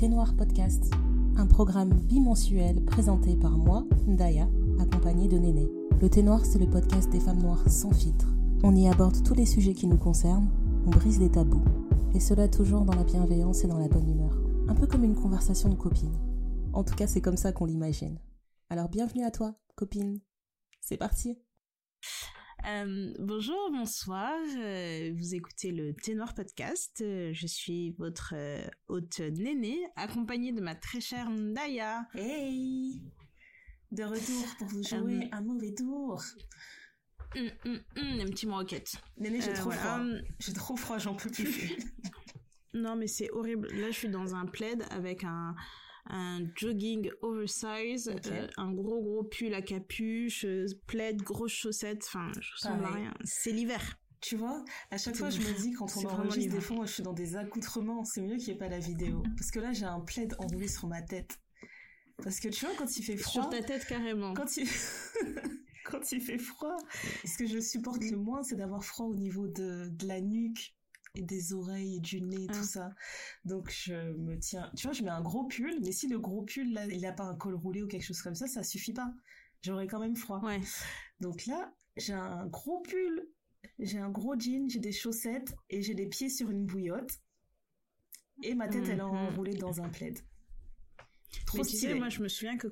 Thé Noir Podcast, un programme bimensuel présenté par moi, Ndaya, accompagnée de Néné. Le Thé Noir, c'est le podcast des femmes noires sans filtre. On y aborde tous les sujets qui nous concernent, on brise les tabous. Et cela toujours dans la bienveillance et dans la bonne humeur. Un peu comme une conversation de copines. En tout cas, c'est comme ça qu'on l'imagine. Alors bienvenue à toi, copine. C'est parti. Euh, bonjour, bonsoir. euh, vous écoutez le Ténor Podcast. Euh, je suis votre hôte Néné, accompagnée de ma très chère Ndaya. Hey De retour pour vous jouer un mauvais tour. Hum, hum, hum, un petit mot roquette. Néné, j'ai trop voilà. froid. J'ai trop froid, j'en peux plus. Non, mais c'est horrible. Là, je suis dans un plaid avec un, un jogging oversize, euh, un gros gros pull à capuche, euh, plaid, grosses chaussettes. Enfin, je ressemble à rien. C'est l'hiver. tu vois, à chaque fois, je me dis, quand on enregistre, des fois, moi, je suis dans des accoutrements. C'est mieux qu'il n'y ait pas la vidéo. Parce que là, j'ai un plaid enroulé sur ma tête. Parce que tu vois, quand il fait froid... Sur ta tête carrément. Quand il... quand il fait froid, ce que je supporte le moins, c'est d'avoir froid au niveau de, de la nuque et des oreilles et du nez, Ah. tout ça. Donc je me tiens... Tu vois, je mets un gros pull, mais si le gros pull, là, il n'a pas un col roulé ou quelque chose comme ça, ça suffit pas. J'aurais quand même froid. Ouais. Donc là, j'ai un gros pull, j'ai un gros jean, j'ai des chaussettes et j'ai les pieds sur une bouillotte. Et ma tête, elle est Mhm. enroulée dans un plaid. Trop Mais tu sais, stylé. moi, je me souviens que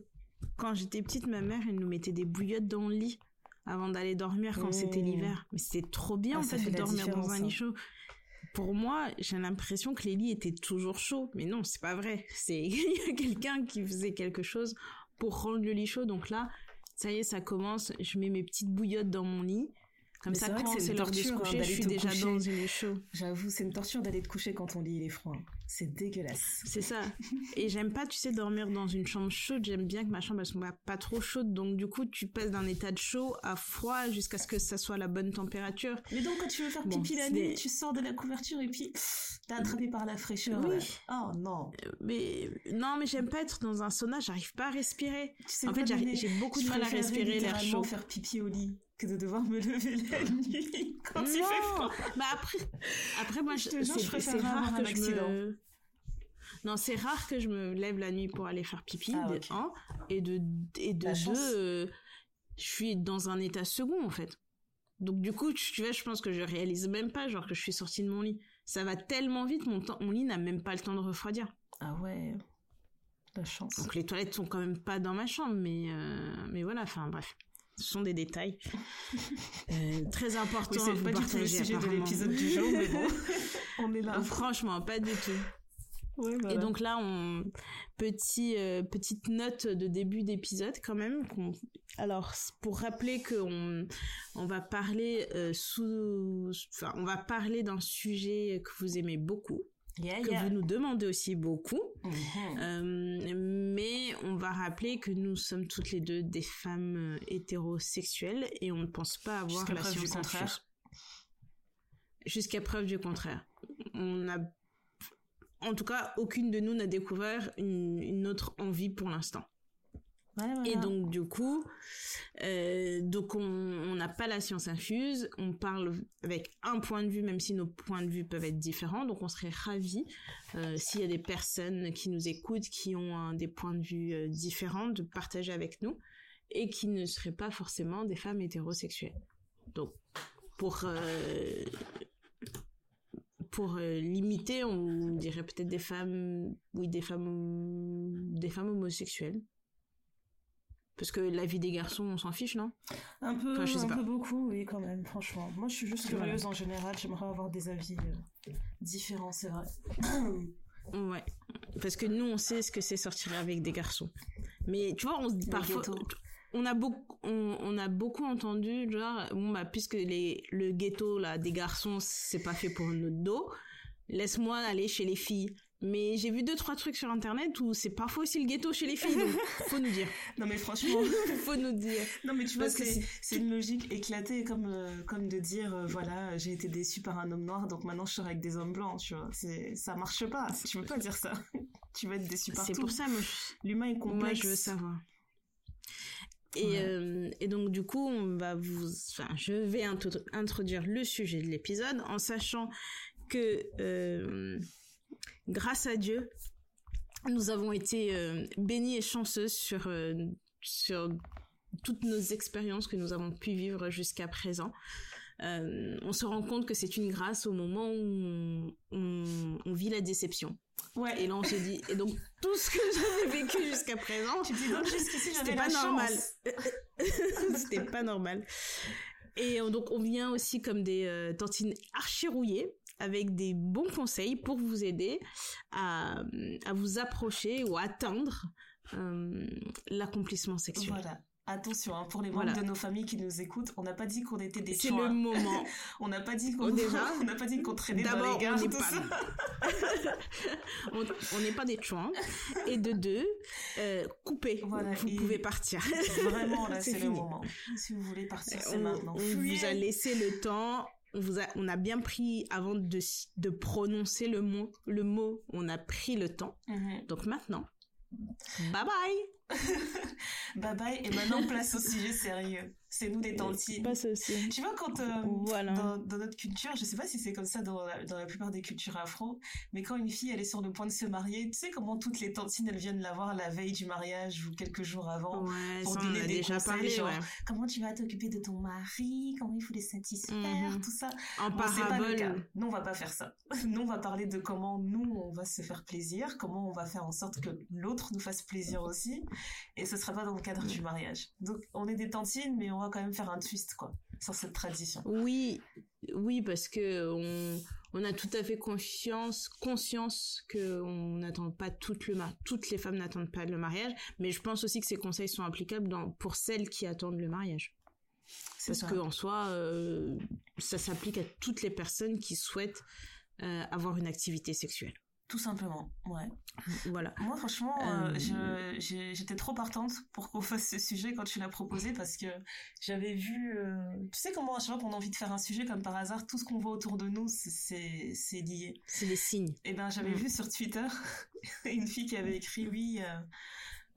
quand j'étais petite, ma mère, elle nous mettait des bouillottes dans le lit avant d'aller dormir quand Mmh. c'était l'hiver. Mais c'était trop bien, Ah, en ça fait, fait de dormir dans un hein. lit chaud. Pour moi, j'ai l'impression que les lits étaient toujours chauds. Mais non, c'est pas vrai. C'est, il y a quelqu'un qui faisait quelque chose pour rendre le lit chaud. Donc là, ça y est, ça commence. Je mets mes petites bouillottes dans mon lit. Comme Mais ça, quand c'est une l'heure de se torture, hein, coucher, je suis déjà coucher. dans un lit chaud. J'avoue, c'est une torture d'aller te coucher quand ton lit il est froid. C'est dégueulasse. C'est ça. Et j'aime pas, tu sais, dormir dans une chambre chaude. J'aime bien que ma chambre, elle soit pas trop chaude. Donc, du coup, tu passes d'un état de chaud à froid jusqu'à ce que ça soit la bonne température. Mais donc, quand tu veux faire Bon, pipi la c'est nuit, tu sors de la couverture et puis t'es attrapé par la fraîcheur. Oui. là. Oh non. Mais, non, mais j'aime pas être dans un sauna. J'arrive pas à respirer. Tu sais En fait, j'ai beaucoup de mal à respirer l'air chaud. faire pipi au lit que de devoir me lever la nuit quand il fait froid. Bah après, après moi, Je te je- c'est préfère c'est avoir rare un que je accident. me. Non, c'est rare que je me lève la nuit pour aller faire pipi, Ah, de un, et de, et de La deux, euh, je suis dans un état second, en fait. Donc, du coup, tu tu vois, je pense que je réalise même pas, genre, que je suis sortie de mon lit. Ça va tellement vite, mon, temps, mon lit n'a même pas le temps de refroidir. Ah ouais. La chance. Donc, les toilettes sont quand même pas dans ma chambre, mais, euh, mais voilà, enfin, bref. Ce sont des détails. Euh, très importants Oui, à c'est vous pas du tout le sujet de l'épisode du jour, mais bon, on est là. Franchement, pas du tout. Ouais, voilà. Et donc là, on petit euh, petite note de début d'épisode quand même. qu'on- Alors pour rappeler que on on va parler euh, sous, enfin on va parler d'un sujet que vous aimez beaucoup, Yeah, que yeah. vous nous demandez aussi beaucoup. Mhm. Euh, mais on va rappeler que nous sommes toutes les deux des femmes euh, hétérosexuelles et on ne pense pas avoir la preuve du contraire. Jusqu'à preuve du contraire. On a, en tout cas, aucune de nous n'a découvert une, une autre envie pour l'instant. Et donc du coup, euh, donc on n'a pas la science infuse, on parle avec un point de vue, même si nos points de vue peuvent être différents. Donc on serait ravis euh, s'il y a des personnes qui nous écoutent, qui ont des points de vue euh, différents, de partager avec nous et qui ne seraient pas forcément des femmes hétérosexuelles. Donc pour pour limiter, on dirait peut-être des femmes, oui, des femmes, des femmes homosexuelles. Parce que la vie des garçons, on s'en fiche, non? Un peu, Enfin, je sais un pas. peu beaucoup, oui, quand même, franchement. Moi, je suis juste Voilà. curieuse en général. J'aimerais avoir des avis euh, différents, c'est vrai. Ouais. Parce que nous, on sait ce que c'est sortir avec des garçons. Mais tu vois, on se dit parfois. On a beaucoup, on, on a beaucoup entendu, genre, bon, bah, puisque les, le ghetto, là, des garçons, c'est pas fait pour notre dos, laisse-moi aller chez les filles. Mais j'ai vu deux, trois trucs sur internet où c'est parfois aussi le ghetto chez les filles, donc faut nous dire. non, mais franchement. Faut nous dire. non, mais tu vois, Parce c'est c'est- une logique éclatée, comme, euh, comme de dire, euh, voilà, j'ai été déçue par un homme noir, donc maintenant je sors avec des hommes blancs, tu vois. C'est- Ça marche pas. Tu peux pas dire ça. tu vas être déçu partout. C'est pour ça, moi, je- L'humain est complexe. Moi, je veux savoir. Et, Ouais. euh, et donc, du coup, on va vous, enfin, je vais intro- introduire le sujet de l'épisode en sachant que, euh, grâce à Dieu, nous avons été euh, bénis et chanceuses sur, euh, sur toutes nos expériences que nous avons pu vivre jusqu'à présent. Euh, on se rend compte que c'est une grâce au moment où on, on, vit la déception. Ouais. Et là, on se dit, et donc tout ce que j'avais vécu jusqu'à présent, c'était pas normal. c'était pas normal. Et donc, on vient aussi comme des euh, tantines archi rouillées avec des bons conseils pour vous aider à, à vous approcher ou à atteindre euh, l'accomplissement sexuel. Voilà. Attention, hein, pour les membres de nos familles qui nous écoutent, on n'a pas dit qu'on était des C'est le moment. on n'a pas dit qu'on on n'a pas dit qu'on traînait dans les gares. On n'est pas des chouins. Et de deux, euh, coupez. Voilà, vous pouvez partir. Vraiment, là, c'est le moment. Si vous voulez partir, c'est maintenant. On vous a laissé le temps on, vous a, on a bien pris avant de, de prononcer le mot, le mot, on a pris le temps. Mhm. Donc maintenant, bye bye. bye bye. Et maintenant, place au sujet sérieux. C'est nous des tantines. Tu vois, quand, euh, voilà. dans, dans, notre culture, je sais pas si c'est comme ça dans la, dans la plupart des cultures afro, mais quand une fille, elle est sur le point de se marier, tu sais comment toutes les tantines, elles viennent la voir la veille du mariage ou quelques jours avant pour donner des déjà conseils, parlé, genre, comment tu vas t'occuper de ton mari, comment il faut les satisfaire, mhm. tout ça. En parabole. Pas nous, on va pas faire ça. Nous, on va parler de comment nous, on va se faire plaisir, comment on va faire en sorte que l'autre nous fasse plaisir aussi, et ce sera pas dans le cadre du mariage. Donc, on est des tantines, mais on va quand même faire un twist, quoi, sur cette tradition. Oui, oui, parce que on, on a tout à fait conscience, conscience que on n'attend pas toutes le toutes les femmes n'attendent pas le mariage, mais je pense aussi que ces conseils sont applicables dans, pour celles qui attendent le mariage. Parce que en soi, euh, ça s'applique à toutes les personnes qui souhaitent euh, avoir une activité sexuelle. Tout simplement, ouais. Voilà. Moi, franchement, euh, euh j'étais trop partante pour qu'on fasse ce sujet quand tu l'as proposé parce que j'avais vu, euh, tu sais comment à chaque fois qu'on a envie de faire un sujet comme par hasard, tout ce qu'on voit autour de nous, c'est lié. C'est des signes. Et eh ben, j'avais mm. vu sur Twitter une fille qui avait écrit, oui, euh,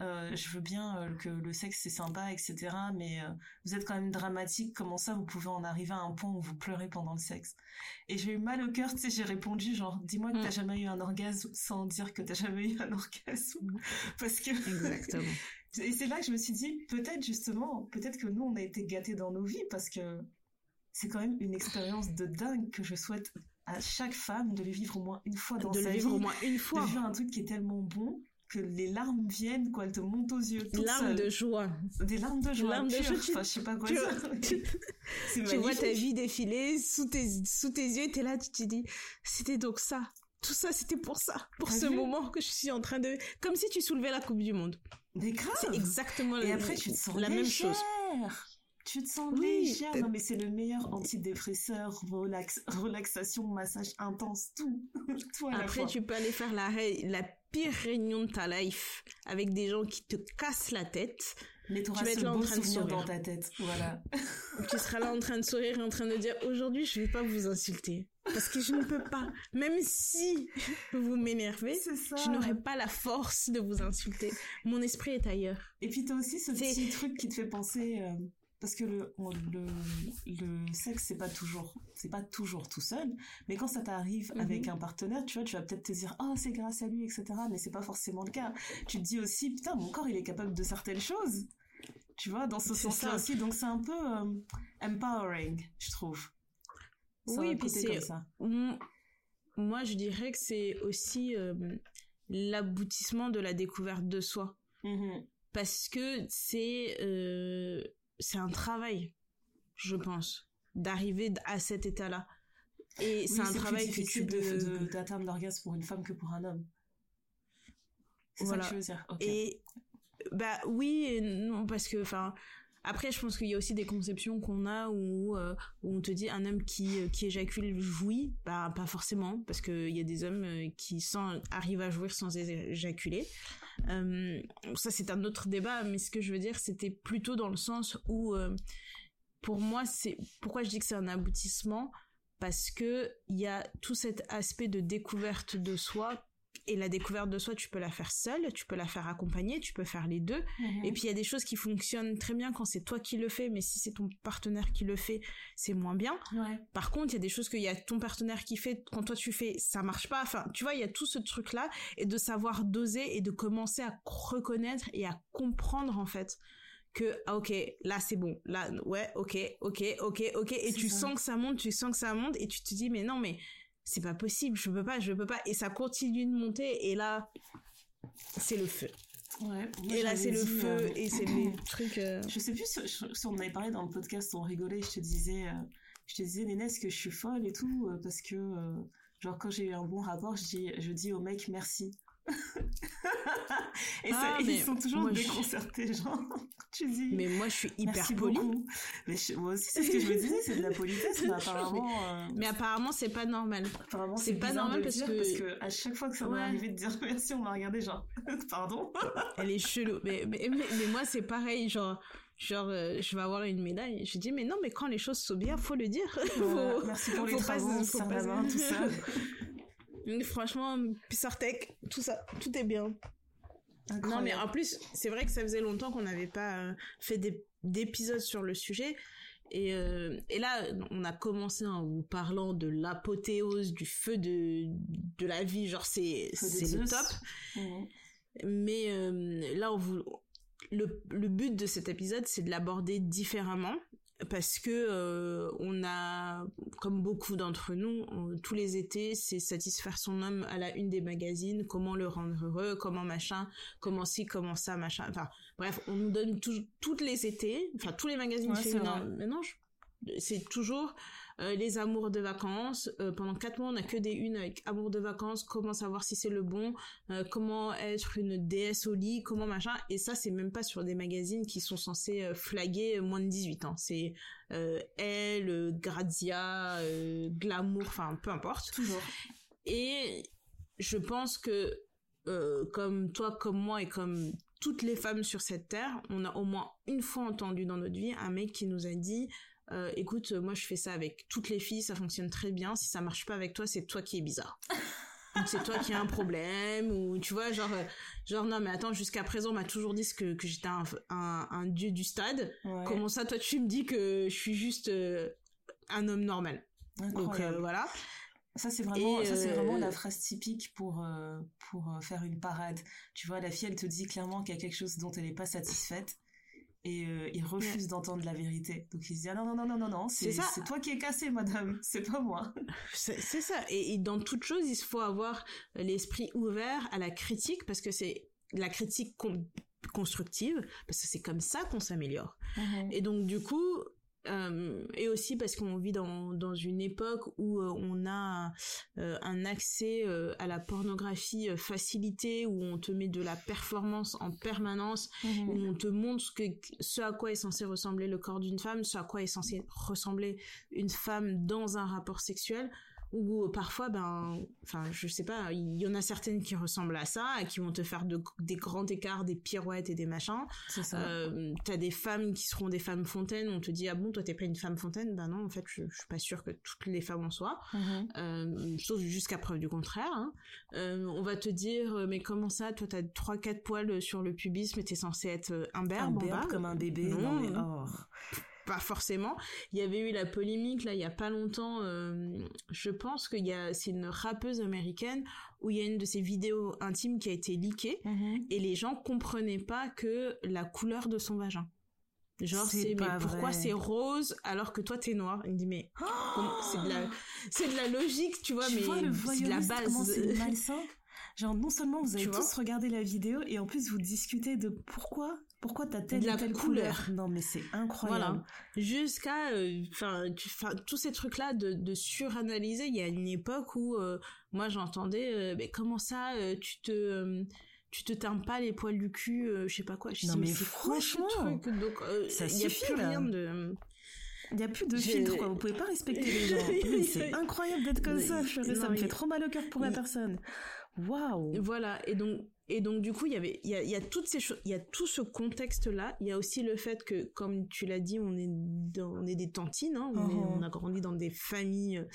euh, je veux bien euh, que le sexe c'est sympa, etc. Mais euh, vous êtes quand même dramatique. Comment ça, vous pouvez en arriver à un point où vous pleurez pendant le sexe? Et j'ai eu mal au cœur. Tu sais, j'ai répondu genre, dis-moi que t'as mm. jamais eu un orgasme sans dire que t'as jamais eu un orgasme, parce que. Exactement. Et c'est là que je me suis dit, peut-être justement, peut-être que nous on a été gâtés dans nos vies parce que c'est quand même une expérience de dingue que je souhaite à chaque femme de le vivre au moins une fois dans sa vie. De le vivre au moins une fois. De vivre un truc qui est tellement bon que les larmes viennent, quoi, elles te montent aux yeux. Des larmes de joie. Des larmes de joie. Larmes de joie. Enfin, je sais pas quoi tu, vois ta vie défiler sous tes, sous tes yeux et t'es là, tu te dis, c'était donc ça. Tout ça, c'était pour ça. Pour ce moment que je suis en train de, comme si tu soulevais la Coupe du Monde. Mais grave. C'est exactement et après, tu te sens la même chose. Tu te sens oui, légère. Non, mais c'est le meilleur antidépresseur, relax, relaxation, massage intense, tout. tout à Après, tu peux aller faire la, la pire réunion de ta life avec des gens qui te cassent la tête. Mais tu vas être là en train de sourire dans ta tête, voilà. tu seras là en train de sourire et en train de dire aujourd'hui je vais pas vous insulter parce que je ne peux pas. Même si vous m'énervez, je n'aurai pas la force de vous insulter. Mon esprit est ailleurs. Et puis t'as aussi ce petit truc qui te fait penser. Euh, parce que le, le, le sexe c'est pas toujours c'est pas toujours tout seul. Mais quand ça t'arrive mhm. avec un partenaire tu vois tu vas peut-être te dire oh c'est grâce à lui etc mais c'est pas forcément le cas. Tu te dis aussi putain mon corps il est capable de certaines choses. Tu vois dans ce sens-là aussi. Donc c'est un peu euh, empowering je trouve. Oui puis c'est moi je dirais que c'est aussi euh, l'aboutissement de la découverte de soi. Mhm. parce que c'est euh, c'est un travail, je pense, d'arriver à cet état-là. Et c'est un travail que tu peux... d'atteindre l'orgasme pour une femme que pour un homme. C'est ça que je veux dire. Et bah oui et non parce que enfin après je pense qu'il y a aussi des conceptions qu'on a où, euh, où on te dit un homme qui euh, qui éjacule jouit. Bah pas forcément parce que il y a des hommes euh, qui sans arrivent à jouir sans éjaculer. Ça c'est un autre débat, mais ce que je veux dire, c'était plutôt dans le sens où, pour moi, c'est pourquoi je dis que c'est un aboutissement, parce que il y a tout cet aspect de découverte de soi et la découverte de soi, tu peux la faire seule, tu peux la faire accompagner, tu peux faire les deux. Mhm. Et puis il y a des choses qui fonctionnent très bien quand c'est toi qui le fais, mais si c'est ton partenaire qui le fait, c'est moins bien. Ouais. Par contre, il y a des choses qu'il y a ton partenaire qui fait, quand toi tu fais, ça marche pas. Enfin, tu vois, il y a tout ce truc-là, et de savoir doser et de commencer à reconnaître et à comprendre, en fait, que, ah, ok, là c'est bon, là, ouais, ok, ok, ok, ok, et tu ça. sens que ça monte, tu sens que ça monte, et tu te dis, mais non, mais c'est pas possible, je peux pas, je peux pas, et ça continue de monter, et là, c'est le feu. Ouais. et là, c'est le feu, et c'est les trucs. euh, Je sais plus si, si on en avait parlé dans le podcast, on rigolait, je te disais, euh, je te disais, Nénès, que je suis folle et tout, euh, parce que, euh, genre, quand j'ai eu un bon rapport, je dis, je dis au mec merci. et ça, Ah, ils sont toujours je- déconcertés, genre, tu dis. Mais moi, je suis hyper polie. Mais je- moi aussi, c'est ce que je me disais, c'est de la politesse, mais apparemment, euh, Mais apparemment, c'est pas normal. apparemment, c'est pas normal parce dire, que- parce que à chaque fois que ça m'est Ouais. arrivé de dire merci, on m'a regardé genre, pardon. Elle est chelou. Mais, mais, mais, mais moi, c'est pareil. Genre, genre euh, je vais avoir une médaille. Je dis, mais non, mais quand les choses sont bien, faut le dire. Voilà, Faut- merci pour les faut travaux, faut pas main, tout ça. Franchement, Pissartech, tout ça, tout est bien. Non, mais en plus, c'est vrai que ça faisait longtemps qu'on n'avait pas euh, fait des- d'épisodes sur le sujet. Et, euh, et là, on a commencé en vous parlant de l'apothéose, du feu de, de la vie. Genre, c'est le top. Mais euh, là, on vous... le, le but de cet épisode, c'est de l'aborder différemment. Parce que euh, on a, comme beaucoup d'entre nous, on- tous les étés, c'est satisfaire son homme à la une des magazines, comment le rendre heureux, comment machin, comment ci, comment ça, machin. Enfin, bref, on nous donne tout- toutes les étés, enfin tous les magazines Ouais, féminins. Maintenant, c'est toujours euh, les amours de vacances. Euh, pendant quatre mois, on a que des unes avec amour de vacances, comment savoir si c'est le bon, euh, comment être une déesse au lit, comment machin? Et ça, c'est même pas sur des magazines qui sont censés flaguer moins de 18 ans. C'est Elle, Grazia, Glamour, enfin peu importe. Toujours. Et je pense que comme toi, comme moi et comme toutes les femmes sur cette terre, on a au moins une fois entendu dans notre vie un mec qui nous a dit euh, écoute, moi je fais ça avec toutes les filles, ça fonctionne très bien. Si ça marche pas avec toi, c'est toi qui es bizarre. Donc c'est toi qui as un problème ou tu vois genre euh, genre non mais attends jusqu'à présent on m'a toujours dit que que j'étais un, un un dieu du stade. Ouais. Comment ça toi tu me dis que je suis juste euh, un homme normal? Donc Incroyable. euh, voilà. Ça c'est vraiment, Et, ça c'est euh, vraiment la phrase typique pour euh, pour euh, faire une parade. Tu vois, la fille elle te dit clairement qu'il y a quelque chose dont elle n'est pas satisfaite et euh, il refuse d'entendre la vérité. Donc il se dit ah non non non non non non, c'est C'est ça. c'est toi qui es cassé madame, c'est pas moi. C'est ça. Et, et dans toute chose, il faut avoir l'esprit ouvert à la critique parce que c'est la critique con- constructive parce que c'est comme ça qu'on s'améliore. Et donc du coup, euh, et aussi parce qu'on vit dans, dans une époque où euh, on a euh, un accès à la pornographie facilité, où on te met de la performance en permanence, Mhm. où on te montre ce, que, ce à quoi est censé ressembler le corps d'une femme, ce à quoi est censé ressembler une femme dans un rapport sexuel, où euh, parfois, ben, enfin, je sais pas, il y en a certaines qui ressemblent à ça, et qui vont te faire de, des grands écarts, des pirouettes et des machins. Euh, t'as des femmes qui seront des femmes fontaines, on te dit, ah bon, toi t'es pas une femme fontaine? Ben non, en fait, je, je suis pas sûre que toutes les femmes en soient euh, sauf jusqu'à preuve du contraire. hein. Euh, on va te dire, mais comment ça, toi t'as trois quatre poils sur le pubis, mais t'es censé être Un en berbe bas? comme un bébé. Non. Non, mais oh. Pas forcément. Il y avait eu la polémique là il y a pas longtemps. euh, je pense qu'il y a, c'est une rappeuse américaine où il y a une de ses vidéos intimes qui a été leakée Mhm. et les gens comprenaient pas que la couleur de son vagin. Genre C'est mais pourquoi c'est rose alors que toi t'es noir? Il me dit mais c'est de la c'est de la logique tu vois tu mais c'est de la base. Genre non seulement vous avez tous regardé la vidéo et en plus vous discutez de pourquoi pourquoi t'as telle De la telle couleur. couleur? Non mais c'est incroyable. Voilà. Jusqu'à, euh, enfin, tous ces trucs-là de, de suranalyser. Il y a une époque où euh, moi j'entendais, euh, mais comment ça, tu te, tu te teins pas les poils du cul, je sais pas quoi. Je Non, dis, mais c'est quoi ce franchement, truc? Donc, ça y a suffit, plus là. rien de. Il y a plus de filtre quoi, vous pouvez pas respecter les gens. C'est incroyable d'être comme ça, ça me fait trop mal au cœur pour la personne. Waouh. Voilà. Et donc, Et donc du coup, il y avait, il y a, il y a toutes ces choses, il y a tout ce contexte-là. Il y a aussi le fait que, comme tu l'as dit, on est, dans, on est des tantines, hein, on, est- Mhm. on a grandi dans des familles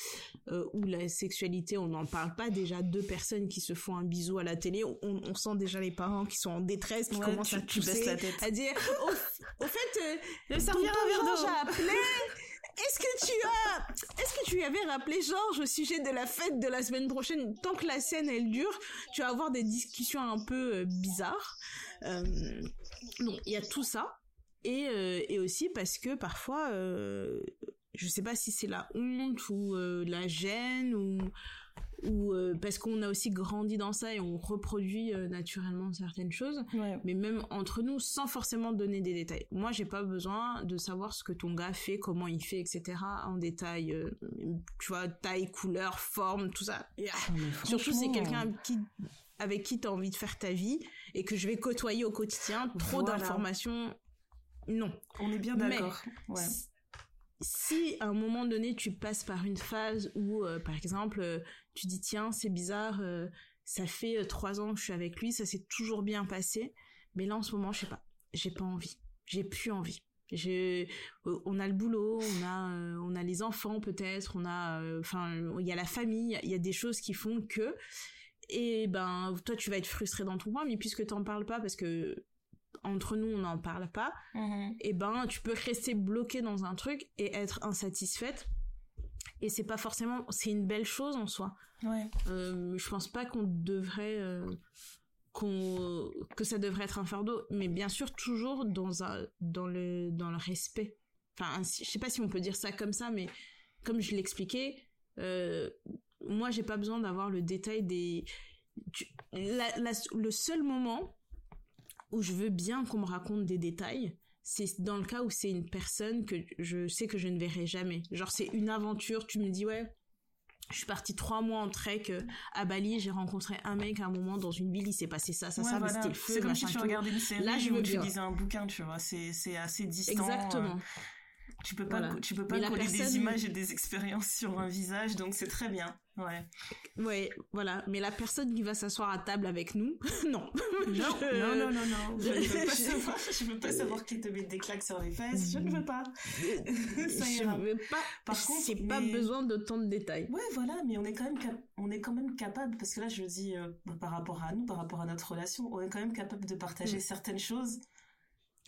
euh, où la sexualité, on n'en parle pas. Déjà deux personnes qui se font un bisou à la télé, on, on sent déjà les parents qui sont en détresse, qui Ouais, commencent tu- à tu la tête. à dire, au, au fait, euh, me servir un verre d'eau. appelé. Est-ce que tu as, est-ce que tu avais rappelé Georges au sujet de la fête de la semaine prochaine? Tant que la scène elle dure, tu vas avoir des discussions un peu euh, bizarres. Euh, donc il y a tout ça et euh, et aussi parce que parfois, euh, je sais pas si c'est la honte ou euh, la gêne ou ou euh, parce qu'on a aussi grandi dans ça et on reproduit euh, naturellement certaines choses Ouais. mais même entre nous sans forcément donner des détails. Moi, j'ai pas besoin de savoir ce que ton gars fait, comment il fait, etc. en détail. euh, tu vois, taille, couleur, forme, tout ça. Ah, mais Surtout si c'est quelqu'un avec qui, avec qui t'as envie de faire ta vie et que je vais côtoyer au quotidien. Trop Voilà. d'informations, non. On est bien d'accord. Ouais. Si- Si à un moment donné tu passes par une phase où, euh, par exemple, euh, tu dis tiens c'est bizarre, euh, ça fait euh, trois ans que je suis avec lui, ça s'est toujours bien passé, mais là en ce moment je sais pas, j'ai pas envie, j'ai plus envie. J'ai, euh, on a le boulot, on a, euh, on a les enfants peut-être, on a, euh, enfin, il y a la famille, il y a- des choses qui font que, et ben, toi tu vas être frustré dans ton coin, mais puisque t'en parles pas parce que entre nous on n'en parle pas, Mhm. et ben tu peux rester bloqué dans un truc et être insatisfaite et c'est pas forcément c'est une belle chose en soi Ouais. euh, je pense pas qu'on devrait euh, qu'on que ça devrait être un fardeau mais bien sûr toujours dans un dans le dans le respect enfin je sais pas si on peut dire ça comme ça mais comme je l'expliquais euh, moi j'ai pas besoin d'avoir le détail des tu- la- la- le seul moment où je veux bien qu'on me raconte des détails, c'est dans le cas où c'est une personne que je sais que je ne verrai jamais. Genre c'est une aventure, tu me dis ouais, je suis partie trois mois en trek euh, à Bali, j'ai rencontré un mec à un moment dans une ville, il s'est passé ça, ça, Ouais, ça, voilà. c'était le feu, C'est comme si tu regardais une série Là, je veux tu lisais un bouquin, tu vois. C'est, c'est assez distant. Exactement. euh, tu peux pas, Voilà. tu peux pas Mais coller des images et des expériences sur un visage, donc c'est très bien. Ouais. Ouais, voilà. Mais la personne qui va s'asseoir à table avec nous, non. Non, Je- non, non, non, non. Je ne veux pas je- savoir, je veux pas savoir qui te met des claques sur les fesses. Je ne veux pas. Ça je ira. veux pas. Par contre, c'est pas besoin d'autant de détails. Ouais, voilà, mais on est quand même, cap- on est quand même capable, parce que là, je dis euh, par rapport à nous, par rapport à notre relation, on est quand même capable de partager Mm. certaines choses,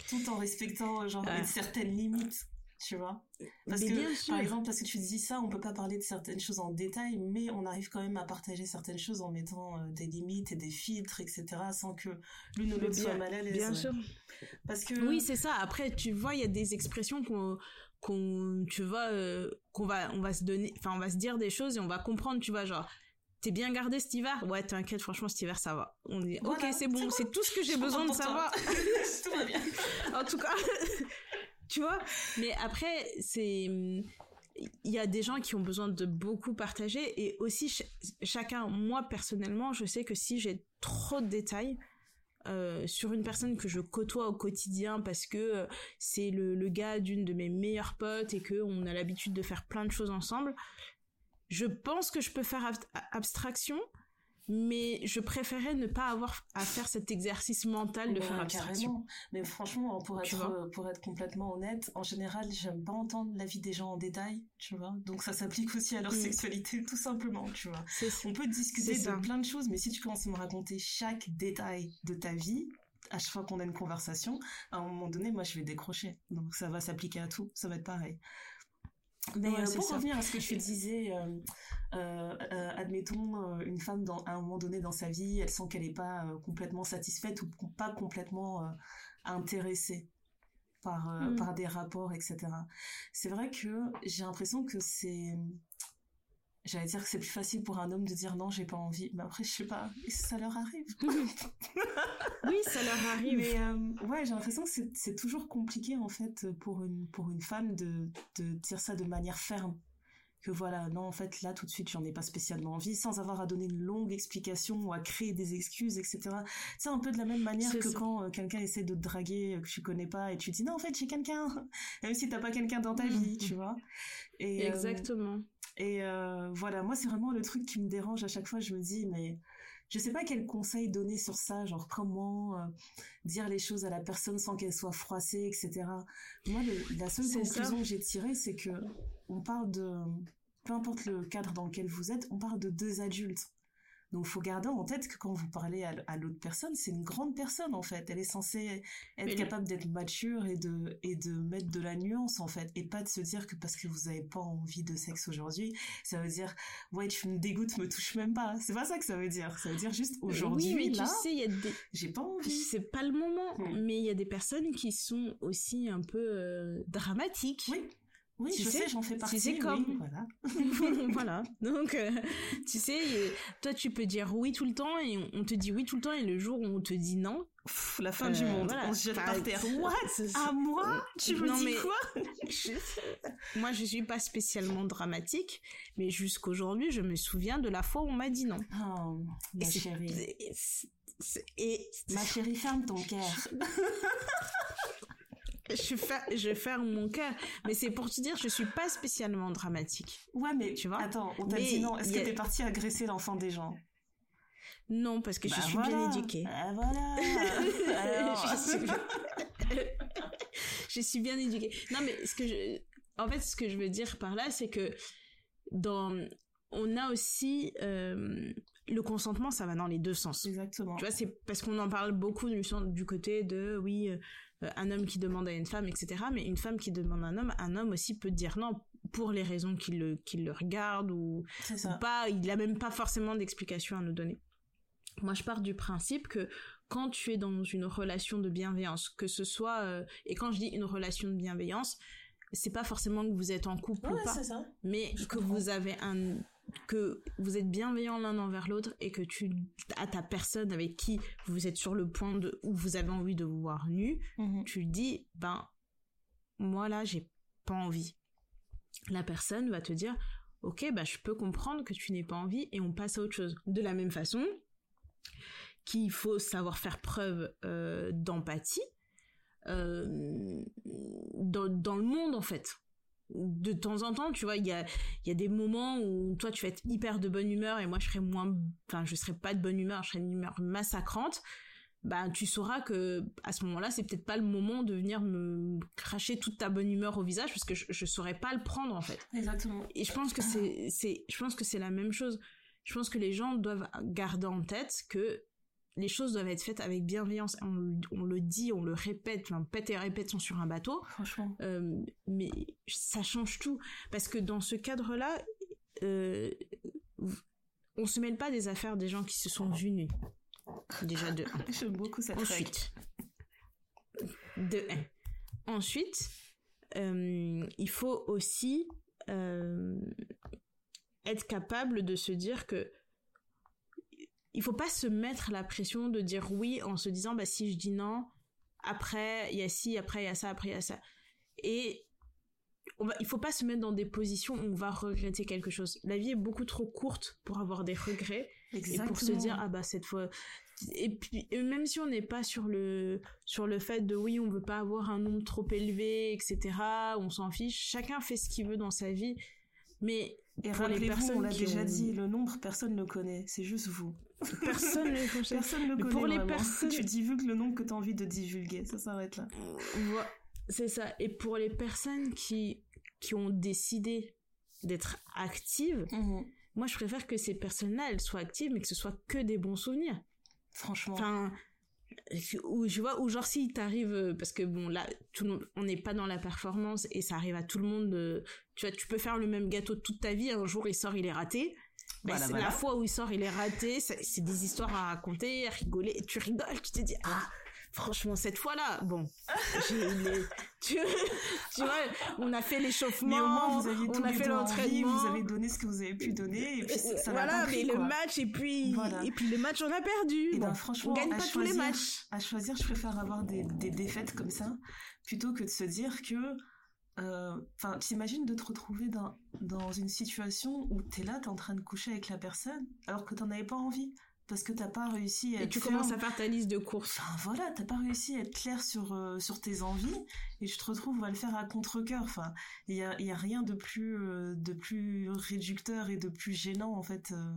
tout en respectant euh, genre Ouais. une certaine limite, tu vois. Parce Mais que, bien sûr. par exemple, parce que tu dis ça, on peut pas parler de certaines choses en détail, mais on arrive quand même à partager certaines choses en mettant euh, des limites et des filtres, etc., sans que l'une ou l'autre soit mal à l'aise. Bien ouais. sûr. Parce que Oui, c'est ça. Après, tu vois, il y a des expressions qu'on, qu'on, tu vois, euh, qu'on va, on va se donner, enfin, on va se dire des choses et on va comprendre, tu vois, genre, t'es bien gardé cet hiver? Ouais, t'inquiète, franchement, cet hiver, ça va. On dit, Voilà, ok, c'est bon, c'est bon. tout ce que j'ai besoin de savoir. tout va bien. en tout cas, tu vois. Mais après, c'est, il y a des gens qui ont besoin de beaucoup partager et aussi ch- chacun, moi personnellement, je sais que si j'ai trop de détails, euh, sur une personne que je côtoie au quotidien parce que euh, c'est le, le gars d'une de mes meilleures potes et que on a l'habitude de faire plein de choses ensemble, je pense que je peux faire ab- abstraction, mais je préférais ne pas avoir à faire cet exercice mental de Ouais, faire abstraction. carrément. Mais franchement, pour être, pour être complètement honnête, en général, j'aime pas entendre la vie des gens en détail, tu vois. Donc ça s'applique aussi à leur Mm. sexualité, tout simplement, tu vois. On peut discuter de plein de choses, mais si tu commences à me raconter chaque détail de ta vie, à chaque fois qu'on a une conversation, à un moment donné, moi, je vais décrocher. Donc ça va s'appliquer à tout, ça va être pareil. Mais Ouais, euh, pour ça. revenir à ce que tu disais, euh, euh, admettons une femme dans, à un moment donné dans sa vie, elle sent qu'elle n'est pas complètement satisfaite ou pas complètement intéressée par Mm. par des rapports, etc. C'est vrai que j'ai l'impression que c'est J'allais dire que c'est plus facile pour un homme de dire non, j'ai pas envie. Mais après, je sais pas, ça leur arrive. Oui, ça leur arrive. Mais euh, ouais, j'ai l'impression que c'est- toujours compliqué en fait pour une pour une femme de de dire ça de manière ferme. Que voilà, non, en fait, là tout de suite, j'en ai pas spécialement envie, sans avoir à donner une longue explication ou à créer des excuses, etc. C'est un peu de la même manière que ça. quand euh, quelqu'un essaie de te draguer euh, que tu connais pas et tu dis non, en fait, j'ai quelqu'un, même si t'as pas quelqu'un dans ta Mhm. vie, tu vois. Et, euh, Exactement. et euh, voilà, moi c'est vraiment le truc qui me dérange à chaque fois. Je me dis, mais je sais pas quel conseil donner sur ça, genre comment euh, dire les choses à la personne sans qu'elle soit froissée, etc. Moi, la seule conclusion que j'ai tirée, c'est que on parle de, peu importe le cadre dans lequel vous êtes, on parle de deux adultes. Donc, faut garder en tête que quand vous parlez à, l'autre personne, c'est une grande personne en fait. Elle est censée être capable d'être mature et de et de mettre de la nuance en fait, et pas de se dire que parce que vous avez pas envie de sexe aujourd'hui, ça veut dire ouais tu me dégoûtes, me touche même pas. C'est pas ça que ça veut dire. Ça veut dire juste aujourd'hui oui, là. Tu sais, il y a des. J'ai pas envie. C'est pas le moment, hmm. mais il y a des personnes qui sont aussi un peu euh, dramatiques. Oui. Oui, tu je sais, j'en fais partie. Tu sais comme voilà. voilà. Donc euh, tu sais, toi tu peux dire oui tout le temps et on, te dit oui tout le temps et le jour où on te dit non, la fin du euh, monde, on se jette par terre. What? À moi? Tu me dis quoi? Moi je suis pas spécialement dramatique, mais jusqu'aujourd'hui je me souviens de la fois où on m'a dit non. Oh, ma chérie. Et ma chérie, ferme ton cœur. Je, je ferme mon cœur. Mais c'est pour te dire, je suis pas spécialement dramatique. Ouais, mais tu vois? Attends, on t'a dit non. Est-ce que t'es parti agresser l'enfant des gens? Non, parce que je bah suis bien éduquée. Bah voilà. je, suis... bien éduquée. Non, mais ce que je, en fait, ce que je veux dire par là, c'est que dans, on a aussi euh, le consentement, ça va dans les deux sens. Exactement. Tu vois, c'est parce qu'on en parle beaucoup du, du côté de oui, euh, un homme qui demande à une femme, etc. Mais une femme qui demande à un homme, un homme aussi peut dire non pour les raisons qu'il le, qu'il le regarde ou, pas. Il a même pas forcément d'explication à nous donner. Moi, je pars du principe que quand tu es dans une relation de bienveillance, que ce soit euh, et quand je dis une relation de bienveillance, c'est pas forcément que vous êtes en couple ou pas, mais que vous avez un que vous êtes bienveillant l'un envers l'autre et que tu as ta personne avec qui vous êtes sur le point de où vous avez envie de vous voir nu, mhm. tu dis ben moi là j'ai pas envie. La personne va te dire ok bah je peux comprendre que tu n'aies pas envie et on passe à autre chose. De la même façon qu'il faut savoir faire preuve euh, d'empathie euh, dans, dans le monde en fait de temps en temps, tu vois, il y a, y a des moments où toi tu vas être hyper de bonne humeur et moi je serai moins, enfin je serai pas de bonne humeur, je serai une humeur massacrante. Bah tu sauras que à ce moment-là c'est peut-être pas le moment de venir me cracher toute ta bonne humeur au visage parce que je, je saurais pas le prendre en fait. Exactement. Et je pense que c'est, c'est, je pense que c'est la même chose. Je pense que les gens doivent garder en tête que les choses doivent être faites avec bienveillance. On, le dit, on le répète, enfin, pète et répète sur un bateau. Franchement. Euh, mais ça change tout. Parce que dans ce cadre-là, euh, on se mêle pas des affaires des gens qui se sont vus nus. Déjà de J'aime beaucoup cette Ensuite. De Ensuite, euh, il faut aussi euh, être capable de se dire que il faut pas se mettre la pression de dire oui en se disant bah si je dis non après il y a ci après il y a ça après il y a ça. Et on va, il faut pas se mettre dans des positions où on va regretter quelque chose. La vie est beaucoup trop courte pour avoir des regrets et pour se dire ah bah cette fois et puis même si on n'est pas sur le sur le fait de oui on veut pas avoir un nombre trop élevé etc on s'en fiche. Chacun fait ce qu'il veut dans sa vie. Mais et rappelez-vous, on l'a déjà dit, le nombre, personne ne le connaît, c'est juste vous. Personne ne le connaît. Personne ne le connaît. Pour les personnes. Tu divulgues le nombre que tu as envie de divulguer, ça s'arrête là. C'est ça. Et pour les personnes qui, qui ont décidé d'être actives, mhm. moi je préfère que ces personnes-là, elles soient actives, mais que ce soit que des bons souvenirs. Franchement. Enfin, ou je vois ou genre si t'arrives euh, parce que bon là tout le monde, on n'est pas dans la performance et ça arrive à tout le monde tu vois tu peux faire le même gâteau toute ta vie un jour il sort il est raté ben, la fois où il sort il est raté c'est des histoires à raconter à rigoler tu rigoles tu te dis ah franchement cette fois-là bon tu, tu vois on a fait l'échauffement on a fait l'entraînement vous avez donné ce que vous avez pu donner et puis ça, voilà mais le match et puis et puis le match on a perdu. Et ben, franchement on gagne pas tous les matchs. à choisir je préfère avoir des, des défaites comme ça plutôt que de se dire que euh, enfin, t'imagines de te retrouver dans, dans une situation où t'es là, t'es en train de coucher avec la personne, alors que t'en avais pas envie parce que t'as pas réussi à et tu commences à faire ta liste de courses. Enfin voilà t'as pas réussi à être clair sur euh, sur tes envies et je te retrouve à le faire à contre cœur enfin il y a y a rien de plus euh, de plus réducteur et de plus gênant en fait euh,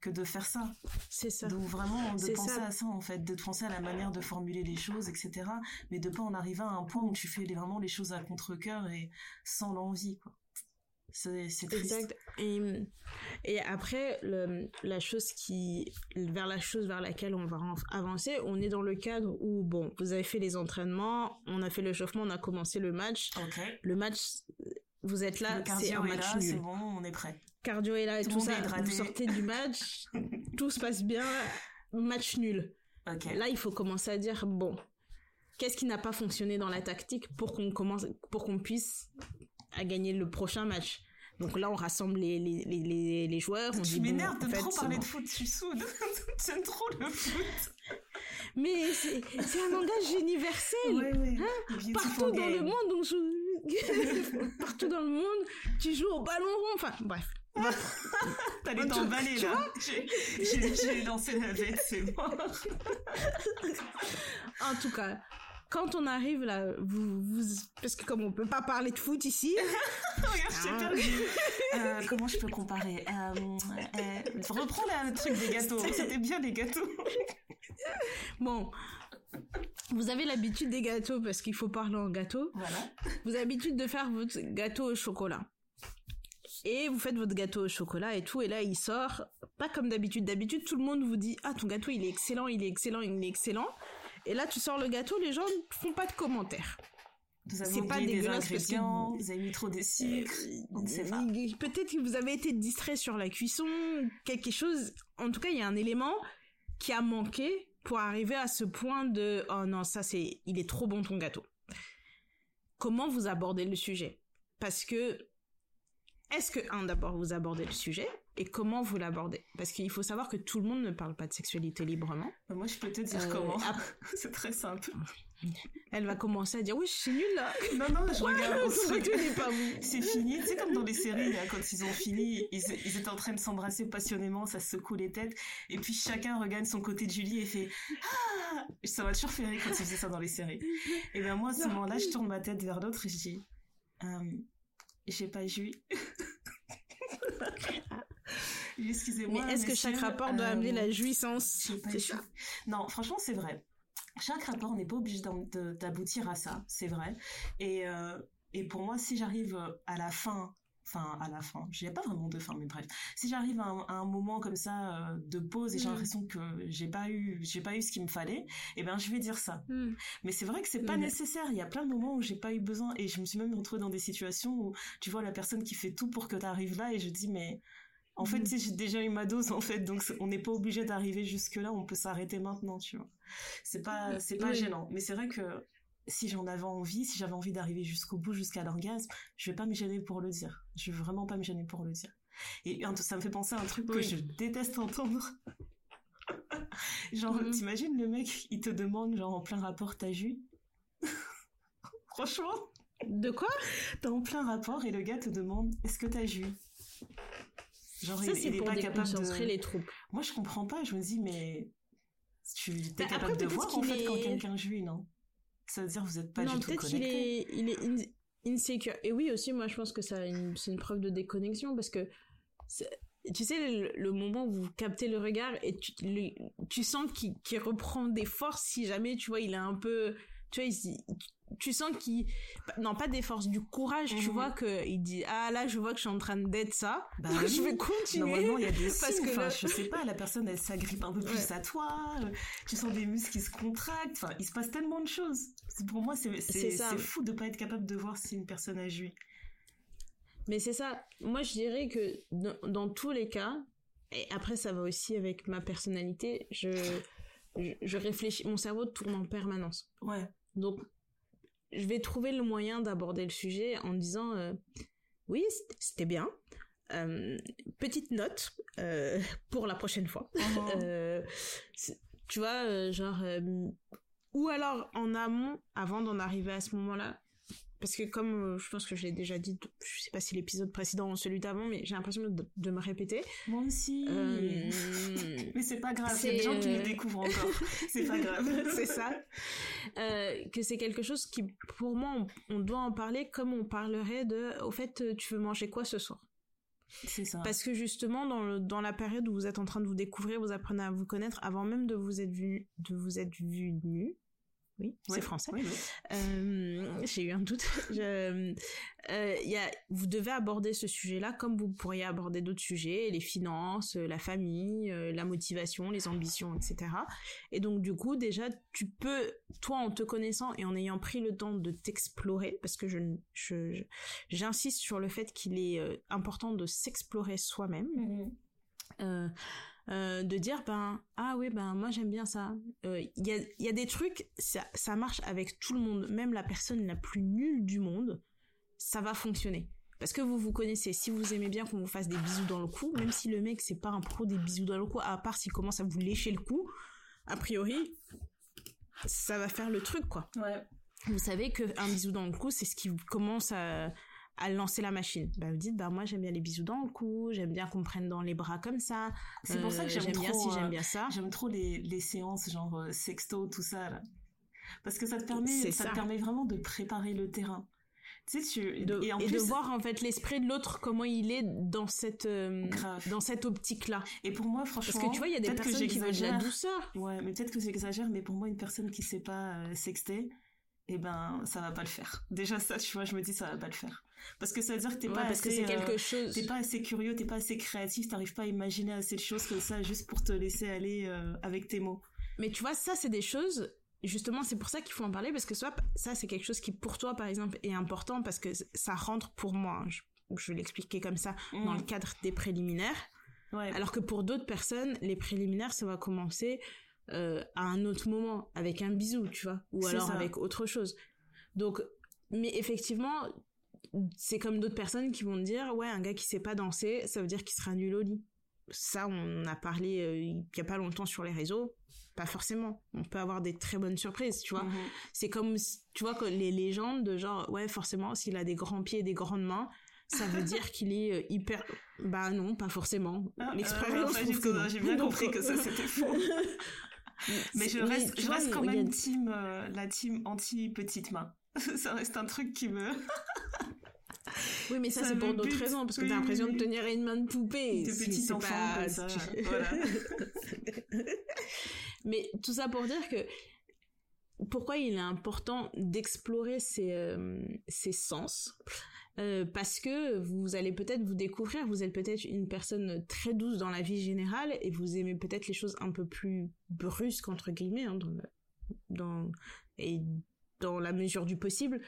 que de faire ça. C'est ça. Donc vraiment de penser ça. à ça en fait, de penser à la manière de formuler les choses, etc. Mais de pas en arriver à un point où tu fais les- vraiment les choses à contre-cœur et sans l'envie, quoi. C'est. Exact. Et, et après, le, la chose qui, vers la chose vers laquelle on va avancer, on est dans le cadre où, bon, vous avez fait les entraînements, on a fait le chauffement, on a commencé le match. Le match, vous êtes là, c'est un match là, c'est nul. bon, on est prêt. Cardio est là et Tout ça, vous sortez du match, tout se passe bien, match nul. Là, il faut commencer à dire, bon, qu'est-ce qui n'a pas fonctionné dans la tactique pour qu'on commence, pour qu'on puisse à gagner le prochain match? Donc là, on rassemble les, les, les, joueurs. On tu bon, m'énerves en de trop parler bon. de foot, je suis soude. J'aime trop le foot. Mais c'est un langage universel. Ouais, ouais. Hein? Partout dans le monde, on joue... Partout dans le monde, tu joues au ballon rond. Enfin, bref. T'allais t'emballer là. J'ai- lancé la bête, c'est mort. En tout cas, quand on arrive là, vous, vous... Parce que comme on peut pas parler de foot ici, Regarde, je t'ai Ah. perdu. Euh, comment je peux comparer euh, euh, Reprends le truc des gâteaux. C'était bien les gâteaux. bon... Vous avez l'habitude des gâteaux parce qu'il faut parler en gâteau. Voilà. Vous avez l'habitude de faire votre gâteau au chocolat. Et vous faites votre gâteau au chocolat et tout, et là il sort, pas comme d'habitude. D'habitude, tout le monde vous dit Ah, ton gâteau il est excellent, il est excellent, il est excellent. Et là, tu sors le gâteau, les gens ne font pas de commentaires. C'est pas des dégueulasse parce que- ingrédients, vous avez mis trop de sucre. Ne sait pas. Peut-être que vous avez été distrait sur la cuisson, quelque chose. En tout cas, il y a un élément qui a manqué pour arriver à ce point de oh non, ça c'est, il est trop bon ton gâteau. Comment vous abordez le sujet? Parce que est-ce que un d'abord vous abordez le sujet et comment vous l'abordez? Parce qu'il faut savoir que tout le monde ne parle pas de sexualité librement. Bah, Moi, je peux te dire Euh, comment. C'est très simple. Elle va commencer à dire oui, je suis nulle là. Non, non, je regarde. on se Ton gâteau regarde. bon. C'est fini. C'est comme dans les séries, là, quand ils ont fini, ils, ils étaient en train de s'embrasser passionnément, ça se secoue les têtes. Et puis chacun regagne son côté de Julie et fait Ah Ça m'a toujours fait rire quand ils faisaient ça dans les séries. Et bien moi, à ce moment-là, je tourne ma tête vers l'autre et je dis euh, J'ai pas joui. Excusez-moi. Mais est-ce que chaque rapport doit euh, amener la jouissance j'ai pas C'est eu sûr. ça. Non, franchement, c'est vrai. Chaque rapport n'est pas obligé d'aboutir à ça, c'est vrai. Et, euh, et pour moi, si j'arrive à la fin, enfin à la fin, a pas vraiment de fin, mais bref, si j'arrive à, un- à un moment comme ça euh, de pause et j'ai Mm. l'impression que j'ai pas eu, j'ai pas eu ce qu'il me fallait, eh ben je vais dire ça. Hmm. Mais c'est vrai que c'est pas Mhm. nécessaire. Il y a plein de moments où j'ai pas eu besoin et je me suis même retrouvée dans des situations où tu vois la personne qui fait tout pour que tu arrives là et je dis mais en fait j'ai déjà eu ma dose en fait donc on n'est pas obligé d'arriver jusque là. On peut s'arrêter maintenant, tu vois. C'est pas c'est pas Oui. gênant. Mais c'est vrai que si j'en avais envie, si j'avais envie d'arriver jusqu'au bout, jusqu'à l'orgasme, je vais pas me gêner pour le dire. Je vais vraiment pas me gêner pour le dire. Et ça me fait penser à un truc que je déteste entendre. genre, Mhm. t'imagines le mec, il te demande, genre, en plein rapport, t'as jus Franchement, De quoi? T'es en plein rapport et le gars te demande, est-ce que t'as jus Genre, Ça, il, il est pour pas capable de... les troupes. Moi, je comprends pas. Je me dis, mais tu t'es Bah, capable après, de voir, en fait, quand quelqu'un jouit, non? Ça veut dire que vous êtes pas non, du tout peut-être qu'il connecté. est, il est in- insecure. Et oui, aussi, moi, je pense que ça, a c'est une preuve de déconnexion parce que, tu sais, le, le moment où vous captez le regard et tu, le- tu sens qu'il reprend des forces si jamais, tu vois, il est un peu, tu vois, il- tu sens qu'il, non, pas des forces, du courage, tu Mhm. vois, que il dit, ah là, je vois que je suis en train d'être ça. Bah je vais continuer. Normalement, il y a des Parce signes. que Enfin, là- je sais pas, la personne, elle s'agrippe un peu plus Ouais. à toi. Tu sens des muscles qui se contractent. Enfin, il se passe tellement de choses. Pour moi, c'est C'est fou de pas être capable de voir si une personne a joui. Mais c'est ça. Moi, je dirais que dans, dans tous les cas, et après, ça va aussi avec ma personnalité, je, je, je réfléchis, mon cerveau tourne en permanence. Ouais. Donc, je vais trouver le moyen d'aborder le sujet en disant, euh, oui, c'était bien. Euh, petite note euh, pour la prochaine fois. C'est- tu vois, genre, ou alors en amont, avant d'en arriver à ce moment-là, parce que comme euh, je pense que je l'ai déjà dit, je sais pas si l'épisode précédent ou celui d'avant, mais j'ai l'impression de, de me répéter. Moi aussi. Euh, Mais c'est pas grave. C'est, des gens qui euh, nous découvrent encore. c'est pas grave. c'est ça. Euh, que c'est quelque chose qui, pour moi, on, on doit en parler comme on parlerait de, au fait, euh, tu veux manger quoi ce soir? C'est ça. Parce que justement, dans, le, dans la période où vous êtes en train de vous découvrir, vous apprenez à vous connaître, avant même de vous être vu, de vous être vu nu, oui, c'est français. Oui, oui. Euh, J'ai eu un doute. Je- euh, y a, vous devez aborder ce sujet-là comme vous pourriez aborder d'autres sujets, les finances, euh, la famille, euh, la motivation, les ambitions, etc. Et donc du coup, déjà, tu peux, toi, en te connaissant et en ayant pris le temps de t'explorer, parce que je, je, je- j'insiste sur le fait qu'il est important de s'explorer soi-même euh, euh, de dire ben ah oui ben moi j'aime bien ça. Euh, il y a il y a des trucs ça ça marche avec tout le monde. Même la personne la plus nulle du monde ça va fonctionner. Parce que vous vous connaissez. Si vous aimez bien qu'on vous fasse des bisous dans le cou même si le mec c'est pas un pro des bisous dans le cou à part s'il commence à vous lécher le cou a priori ça va faire le truc quoi. Ouais. vous savez que un bisou dans le cou, c'est ce qui commence à, à lancer la machine. Bah, vous dites, bah, moi, j'aime bien les bisous dans le cou, j'aime bien qu'on me prenne dans les bras comme ça. C'est pour ça que Euh, j'aime bien si j'aime euh, bien ça. J'aime trop les, les séances genre euh, sexto, tout ça là. Parce que ça te permet, ça, ça. te permet vraiment de préparer le terrain. Tu sais, tu De- et en et plus de voir en fait l'esprit de l'autre comment il est dans cette euh, dans cette optique là Et pour moi, franchement, parce que tu vois il y a des personnes qui veulent de la douceur Ouais, mais peut-être que j'exagère, mais pour moi, une personne qui sait pas euh, sexter, eh ben, ça va pas le faire. Déjà ça, tu vois, je me dis ça va pas le faire. Parce que ça veut dire que t'es Ouais, pas parce que assez, c'est quelque euh, chose T'es pas assez curieux, t'es pas assez créatif, t'arrives pas à imaginer assez de choses que ça juste pour te laisser aller euh, avec tes mots. mais tu vois ça c'est des choses justement c'est pour ça qu'il faut en parler parce que soit ça c'est quelque chose qui pour toi par exemple est important parce que ça rentre pour moi hein, je, je vais l'expliquer comme ça dans le Mm. cadre des préliminaires Ouais. Alors que pour d'autres personnes, les préliminaires, ça va commencer euh, à un autre moment, avec un bisou, tu vois, ou alors ça. avec autre chose. Donc, mais effectivement, c'est comme d'autres personnes qui vont te dire, ouais, un gars qui sait pas danser, ça veut dire qu'il sera nul au lit. Ça, on a parlé euh, il y a pas longtemps sur les réseaux. Pas forcément. On peut avoir des très bonnes surprises, tu vois. Mhm. C'est comme, tu vois, que les légendes de genre, ouais, forcément, s'il a des grands pieds et des grandes mains, ça veut dire qu'il est euh, hyper... Bah non, pas forcément. Ah, euh, L'expérience prouve du que. J'ai bien compris que ça c'était faux. Mais je reste, je reste quand a- même team, euh, la team anti petite main. ça reste un truc qui me. Oui, mais ça, ça c'est pour d'autres raisons, parce que Oui, t'as l'impression de tenir une main de poupée. De c'est enfants pas- comme ça, voilà. mais tout ça pour dire que pourquoi il est important d'explorer ses, euh, sens Euh, parce que vous allez peut-être vous découvrir, vous êtes peut-être une personne très douce dans la vie générale et vous aimez peut-être les choses un peu plus brusques entre guillemets hein, dans et dans la mesure du possible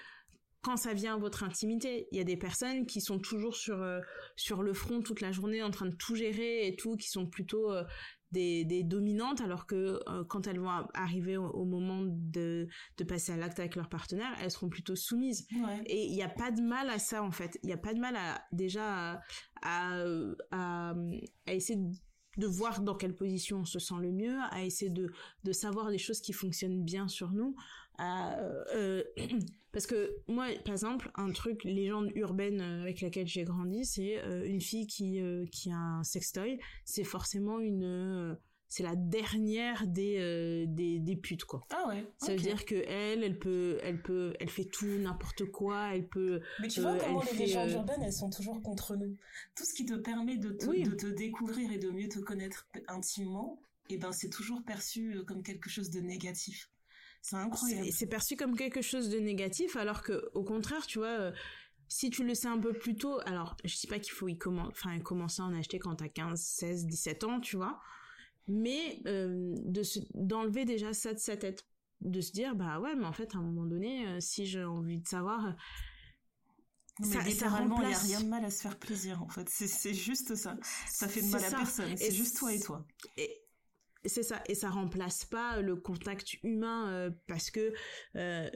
quand ça vient à votre intimité. Il y a des personnes qui sont toujours sur euh, sur le front toute la journée en train de tout gérer et tout, qui sont plutôt euh, des, des dominantes, alors que euh, quand elles vont arriver au, au moment de, de passer à l'acte avec leur partenaire, elles seront plutôt soumises. Ouais. Et il n'y a pas de mal à ça, en fait. Il n'y a pas de mal à, déjà à, à, à, à essayer de, de voir dans quelle position on se sent le mieux, à essayer de, de savoir des choses qui fonctionnent bien sur nous. À, euh, parce que moi, par exemple, un truc, légende urbaine euh, avec laquelle j'ai grandi, c'est euh, une fille qui, euh, qui a un sextoy, c'est forcément une... c'est la dernière des, des, des putes, quoi. Ah ouais. Ça veut dire que elle, elle peut, elle peut, elle fait tout n'importe quoi, elle peut. Mais tu vois comment les légendes urbaines, elles sont toujours contre nous. Tout ce qui te permet de te, Oui. de te découvrir et de mieux te connaître intimement, eh ben c'est toujours perçu comme quelque chose de négatif. C'est incroyable. C'est perçu comme quelque chose de négatif, alors que au contraire, tu vois, euh, si tu le sais un peu plus tôt, alors je dis pas qu'il faut y commen- enfin commencer à en acheter quand t'as 15, 16, 17 ans, tu vois, mais euh, de d'enlever déjà ça de sa tête, de se dire bah ouais, mais en fait à un moment donné, euh, si j'ai envie de savoir, euh, Non, mais ça- littéralement, il n'y a remplace- rien de mal à se faire plaisir, en fait. C'est- C'est juste ça. Ça fait de mal à ça. personne. C'est juste toi et toi. Et c'est ça, et ça remplace pas le contact humain euh, parce que euh,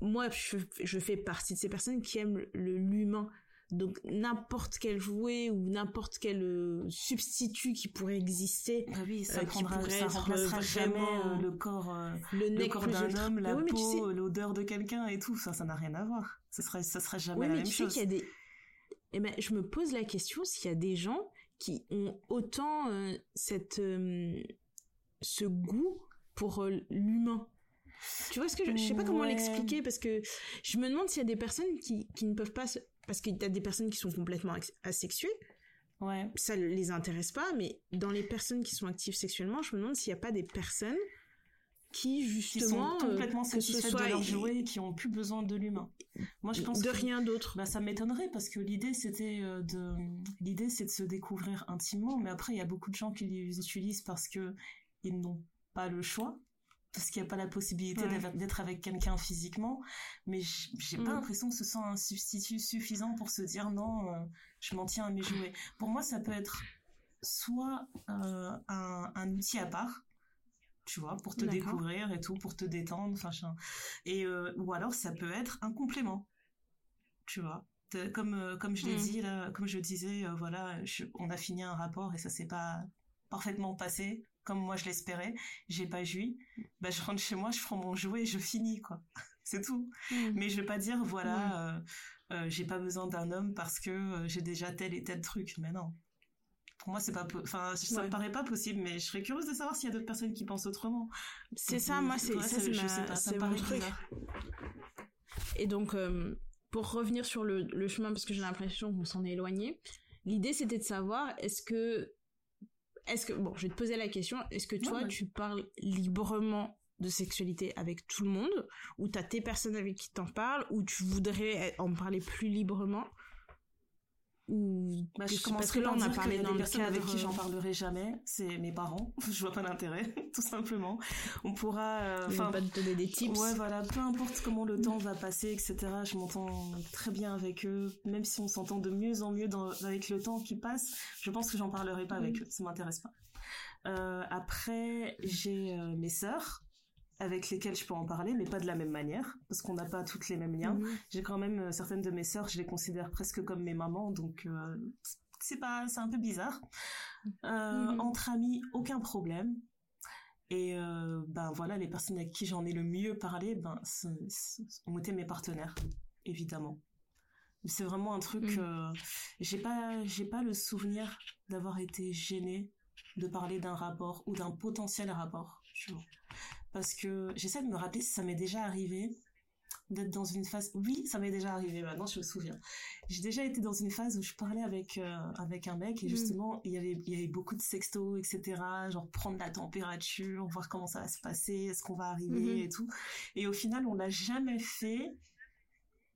moi, je, je fais partie de ces personnes qui aiment le- l'humain. Donc n'importe quel jouet ou n'importe quel euh, substitut qui pourrait exister, Bah oui, ça Euh, qui prendra, pourrait ça être remplacera jamais euh, le corps, euh, le corps d'un homme, la oui, tu peau, sais- euh, l'odeur de quelqu'un et tout. Ça, ça n'a rien à voir. Ça serait, ça serait jamais Oui, la mais même tu sais chose. qu'il y a des. Eh ben, je me pose la question s'il y a des gens qui ont autant euh, cette euh, ce goût pour euh, l'humain. Tu vois ce que je, je sais pas comment Ouais. l'expliquer parce que je me demande s'il y a des personnes qui, qui ne peuvent pas se- parce qu'il y a des personnes qui sont complètement asexuées Ouais. ça les intéresse pas, mais dans les personnes qui sont actives sexuellement, je me demande s'il n'y a pas des personnes qui Qui justement sont complètement euh, que ce satisfaites soit de leur jouet et qui ont plus besoin de l'humain. Moi, je pense de que- rien d'autre. Bah, ça m'étonnerait parce que l'idée c'était euh, de l'idée c'est de se découvrir intimement mais après il y a beaucoup de gens qui les utilisent parce que ils n'ont pas le choix parce qu'il n'y a pas la possibilité Ouais. d'être avec quelqu'un physiquement mais j'ai pas Mm. l'impression que ce soit un substitut suffisant pour se dire non euh, je m'en tiens à mes jouets pour moi ça peut être soit euh, un, un outil à part tu vois pour te découvrir et tout pour te détendre enfin et euh, ou alors ça peut être un complément tu vois comme comme je l'ai Mm. dit là comme je disais euh, voilà je- on a fini un rapport et ça s'est pas parfaitement passé comme moi je l'espérais j'ai pas joui bah je rentre chez moi je prends mon jouet et je finis quoi c'est tout Mm. mais je vais pas dire voilà euh, euh, j'ai pas besoin d'un homme parce que euh, j'ai déjà tel et tel truc mais non pour moi c'est pas enfin ça Ouais. me paraît pas possible mais je serais curieuse de savoir s'il y a d'autres personnes qui pensent autrement C'est ça, moi, c'est ça, c'est ma- ça mon truc. bizarre. Et donc, euh, pour revenir sur le, le chemin, parce que j'ai l'impression qu'on s'en est éloigné, l'idée c'était de savoir est-ce que, est-ce que, bon, je vais te poser la question, est-ce que toi Ouais, tu parles librement de sexualité avec tout le monde, ou t'as tes personnes avec qui t'en parles, ou tu voudrais en parler plus librement, ou Bah, je commencerai parce que là on a parlé dans des le personnes avec qui j'en parlerai jamais, c'est mes parents. Je vois pas l'intérêt, tout simplement. On pourra, euh, enfin, pas te donner des tips. ouais, voilà, peu importe comment le temps va passer, etc. Je m'entends très bien avec eux, même si on s'entend de mieux en mieux dans- avec le temps qui passe. Je pense que j'en parlerai pas avec eux, ça m'intéresse pas. Euh, après, j'ai euh, mes sœurs avec lesquelles je peux en parler, mais pas de la même manière, parce qu'on n'a pas toutes les mêmes liens. Mhm. J'ai quand même euh, certaines de mes sœurs, je les considère presque comme mes mamans, donc euh, c'est pas, c'est un peu bizarre. Euh, Mhm. Entre amis, aucun problème. Et euh, ben voilà, les personnes avec qui j'en ai le mieux parlé, ben ont été mes partenaires, évidemment. C'est vraiment un truc. Euh, j'ai pas, j'ai pas le souvenir d'avoir été gênée de parler d'un rapport ou d'un potentiel rapport. tu vois. Parce que j'essaie de me rappeler si ça m'est déjà arrivé d'être dans une phase. Oui, ça m'est déjà arrivé. Maintenant, je me souviens. J'ai déjà été dans une phase où je parlais avec euh, avec un mec et Mm. justement il y avait il y avait beaucoup de sexto etc. Genre prendre la température, voir comment ça va se passer, est-ce qu'on va arriver Mhm. et tout. Et au final, on l'a jamais fait.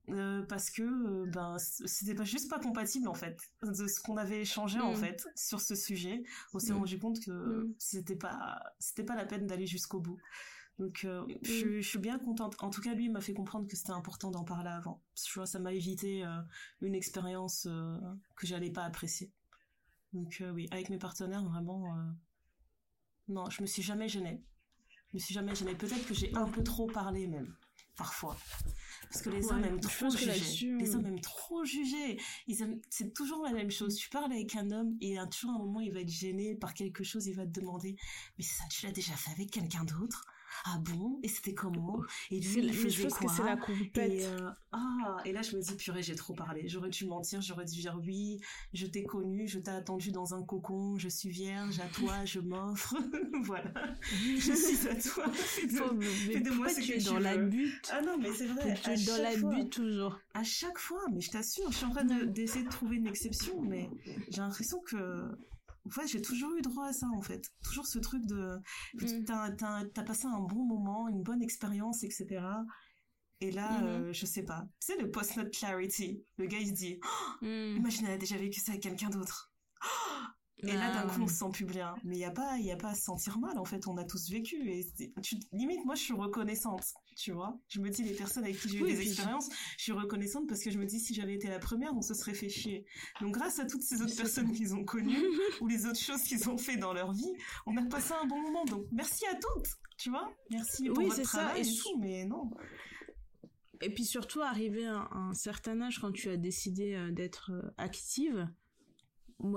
Euh, parce que euh, ben c'était pas juste pas compatible en fait de ce qu'on avait échangé en Mm. fait sur ce sujet on s'est Mm. rendu compte que Mm. c'était pas c'était pas la peine d'aller jusqu'au bout donc euh, Mm. je, je suis bien contente en tout cas lui il m'a fait comprendre que c'était important d'en parler avant tu vois ça m'a évité euh, une expérience que j'allais pas apprécier donc oui avec mes partenaires vraiment non je me suis jamais gênée je me suis jamais gênée peut-être que j'ai un peu trop parlé même parfois. Parce que les Ouais, hommes aiment trop juger. les hommes aiment trop juger. Ils aiment c'est toujours la même chose. Tu parles avec un homme et à toujours un moment il va être gêné par quelque chose il va te demander mais ça tu l'as déjà fait avec quelqu'un d'autre? Ah bon? Et c'était comment? Et lui il faisait que quoi? c'est la et, euh, ah, et là, je me dis, purée, j'ai trop parlé. J'aurais dû mentir, j'aurais dû dire oui, je t'ai connu, je t'ai attendu dans un cocon, je suis vierge, à toi, je m'offre. voilà. Je suis à toi. Faut- mais de moi ce tu que es tu dans la butte Ah non, mais c'est vrai. Tu es dans la butte toujours? À chaque fois, mais je t'assure, je suis en train de- d'essayer de, trouver une exception, mais j'ai l'impression que. Ouais, j'ai toujours eu droit à ça en fait. Toujours ce truc de. Mm. T'as t'as- t'as passé un bon moment, une bonne expérience, etc. Et là, Mhm. euh, je sais pas. Tu sais, le post-note clarity. Le gars, il se dit Mm. Imagine, elle a déjà vécu ça avec quelqu'un d'autre. Et là, d'un Ah. coup, on se sent plus bien. Mais il n'y a, pas- y a pas à se sentir mal, en fait. On a tous vécu. Et tu, limite, moi, je suis reconnaissante. Tu vois Je me dis, les personnes avec qui j'ai eu Oui, des expériences, je suis reconnaissante parce que je me dis, si j'avais été la première, on se serait fait chier. Donc, grâce à toutes ces autres personnes qu'ils ont connues, ou les autres choses qu'ils ont fait dans leur vie, on a passé un bon moment. Donc, merci à toutes. Tu vois Merci pour Oui, votre c'est ça, travail et tout, mais non. Et puis surtout, arrivé à un, certain âge, quand tu as décidé euh, d'être euh, active,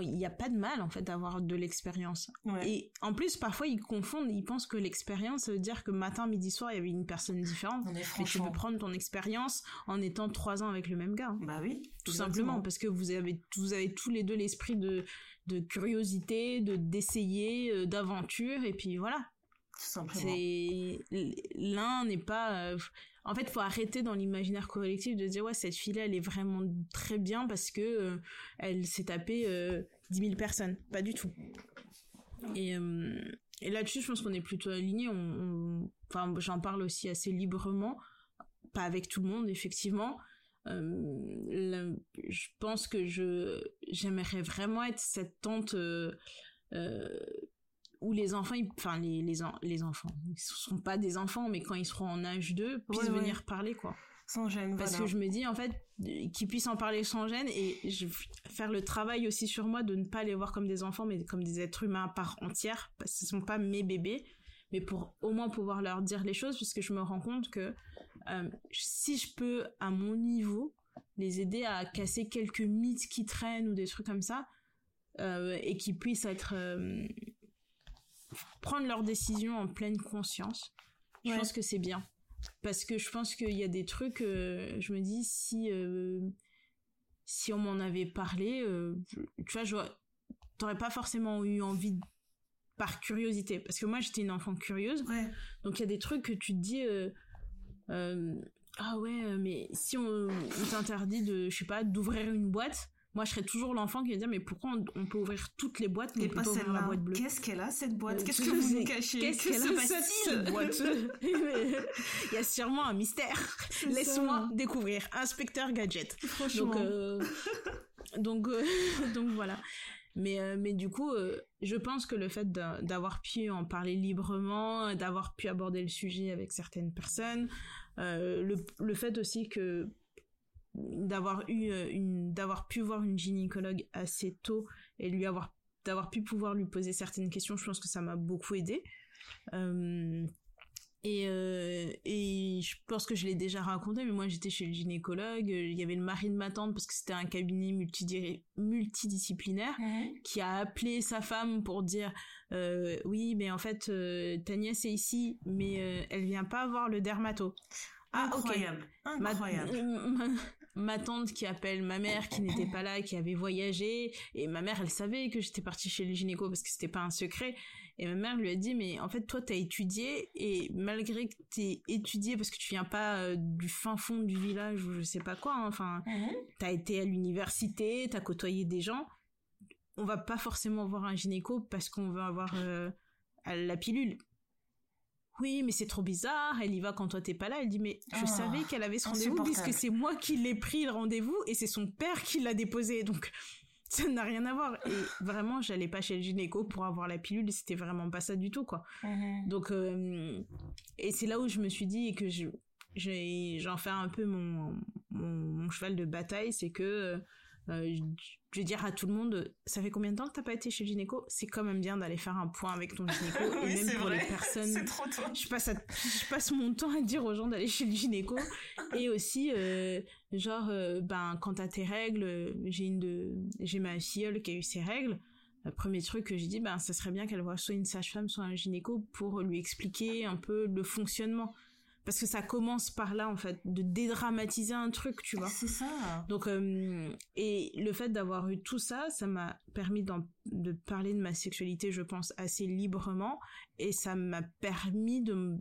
il n'y a pas de mal, en fait, d'avoir de l'expérience. Ouais. Et en plus, parfois, ils confondent, ils pensent que l'expérience, ça veut dire que matin, midi, soir, il y avait une personne différente. Mais Mais tu peux prendre ton expérience en étant trois ans avec le même gars. Bah oui. Tout exactement. simplement, parce que vous avez, vous avez tous les deux l'esprit de, de curiosité, de d'essayer, euh, d'aventure, et puis voilà. Tout simplement. C'est l'un n'est pas. En fait, faut arrêter dans l'imaginaire collectif de dire ouais cette fille-là elle est vraiment très bien parce que euh, elle s'est tapé euh, 10 000 personnes, pas du tout. Et, euh, et là-dessus, je pense qu'on est plutôt alignés. Enfin, j'en parle aussi assez librement, pas avec tout le monde, effectivement. Euh, je pense que je j'aimerais vraiment être cette tante où les enfants, enfin les les, les enfants, ils sont pas des enfants, mais quand ils seront en âge 2, puissent venir parler quoi. Sans gêne. Parce que je me dis en fait qu'ils puissent en parler sans gêne et je, faire le travail aussi sur moi de ne pas les voir comme des enfants mais comme des êtres humains à part entière parce que ce sont pas mes bébés mais pour au moins pouvoir leur dire les choses puisque je me rends compte que euh, si je peux à mon niveau les aider à casser quelques mythes qui traînent ou des trucs comme ça euh, et qui puissent être euh, prendre leurs décisions en pleine conscience. Je pense que c'est bien. Parce que je pense qu'il y a des trucs je me dis si si on m'en avait parlé tu vois t'aurais pas forcément eu envie par curiosité. Parce que moi j'étais une enfant curieuse. Donc il y a des trucs que tu te dis euh, ah ouais, euh, mais si on, t'interdit de, je sais pas, d'ouvrir une boîte, moi je serais toujours l'enfant qui va dire mais pourquoi on, peut ouvrir toutes les boîtes mais pas ouvrir la boîte bleue? Qu'est-ce qu'elle a cette boîte? Euh, Qu'est-ce que vous nous cachez? Qu'est-ce qu'elle a cette, boîte? Il y a sûrement un mystère. Laisse-moi découvrir. Inspecteur gadget. Franchement. Donc donc donc voilà. Mais, mais du coup, je pense que le fait d'avoir pu en parler librement, d'avoir pu aborder le sujet avec certaines personnes, euh, le, le fait aussi que d'avoir eu euh, une d'avoir pu voir une gynécologue assez tôt et lui avoir d'avoir pu pouvoir lui poser certaines questions je pense que ça m'a beaucoup aidé euh, et, euh, et je pense que je l'ai déjà raconté mais moi j'étais chez le gynécologue il y avait le mari de ma tante parce que c'était un cabinet multidisciplinaire qui a appelé sa femme pour dire euh, oui mais en fait euh, ta nièce est ici mais elle vient pas voir le dermato ah, incroyable. Incroyable. Ma, tante qui appelle ma mère qui n'était pas là, qui avait voyagé, et ma mère, elle savait que j'étais partie chez le gynéco parce que c'était pas un secret. Et ma mère lui a dit, mais en fait, toi, t'as étudié, et malgré que t'aies étudié, parce que tu viens pas euh, du fin fond du village ou je sais pas quoi, hein, enfin, mhm. t'as été à l'université, t'as côtoyé des gens, on va pas forcément voir un gynéco parce qu'on veut avoir euh, la pilule oui, mais c'est trop bizarre, elle y va quand toi t'es pas là. Elle dit, mais je ah, savais qu'elle avait ce rendez-vous puisque c'est moi qui l'ai pris le rendez-vous et c'est son père qui l'a déposé. Donc, ça n'a rien à voir. Et vraiment, j'allais pas chez le gynéco pour avoir la pilule, c'était vraiment pas ça du tout, quoi. Mhm. Donc, euh, et c'est là où je me suis dit que je, j'en fais un peu mon, mon, cheval de bataille, c'est que euh, je vais dire à tout le monde, ça fait combien de temps que t'as pas été chez le gynéco? C'est quand même bien d'aller faire un point avec ton gynéco. et même pour les personnes, je passe, je passe mon temps à dire aux gens d'aller chez le gynéco. et aussi, euh, genre, euh, ben quand t'as tes règles, j'ai une de, j'ai ma filleule qui a eu ses règles. Le premier truc que j'ai dit, ben ça serait bien qu'elle voit soit une sage-femme, soit un gynéco pour lui expliquer un peu le fonctionnement parce que ça commence par là en fait de dédramatiser un truc tu vois. C'est ça. Donc euh, et le fait d'avoir eu tout ça ça m'a permis de parler de ma sexualité je pense assez librement. Et ça m'a permis de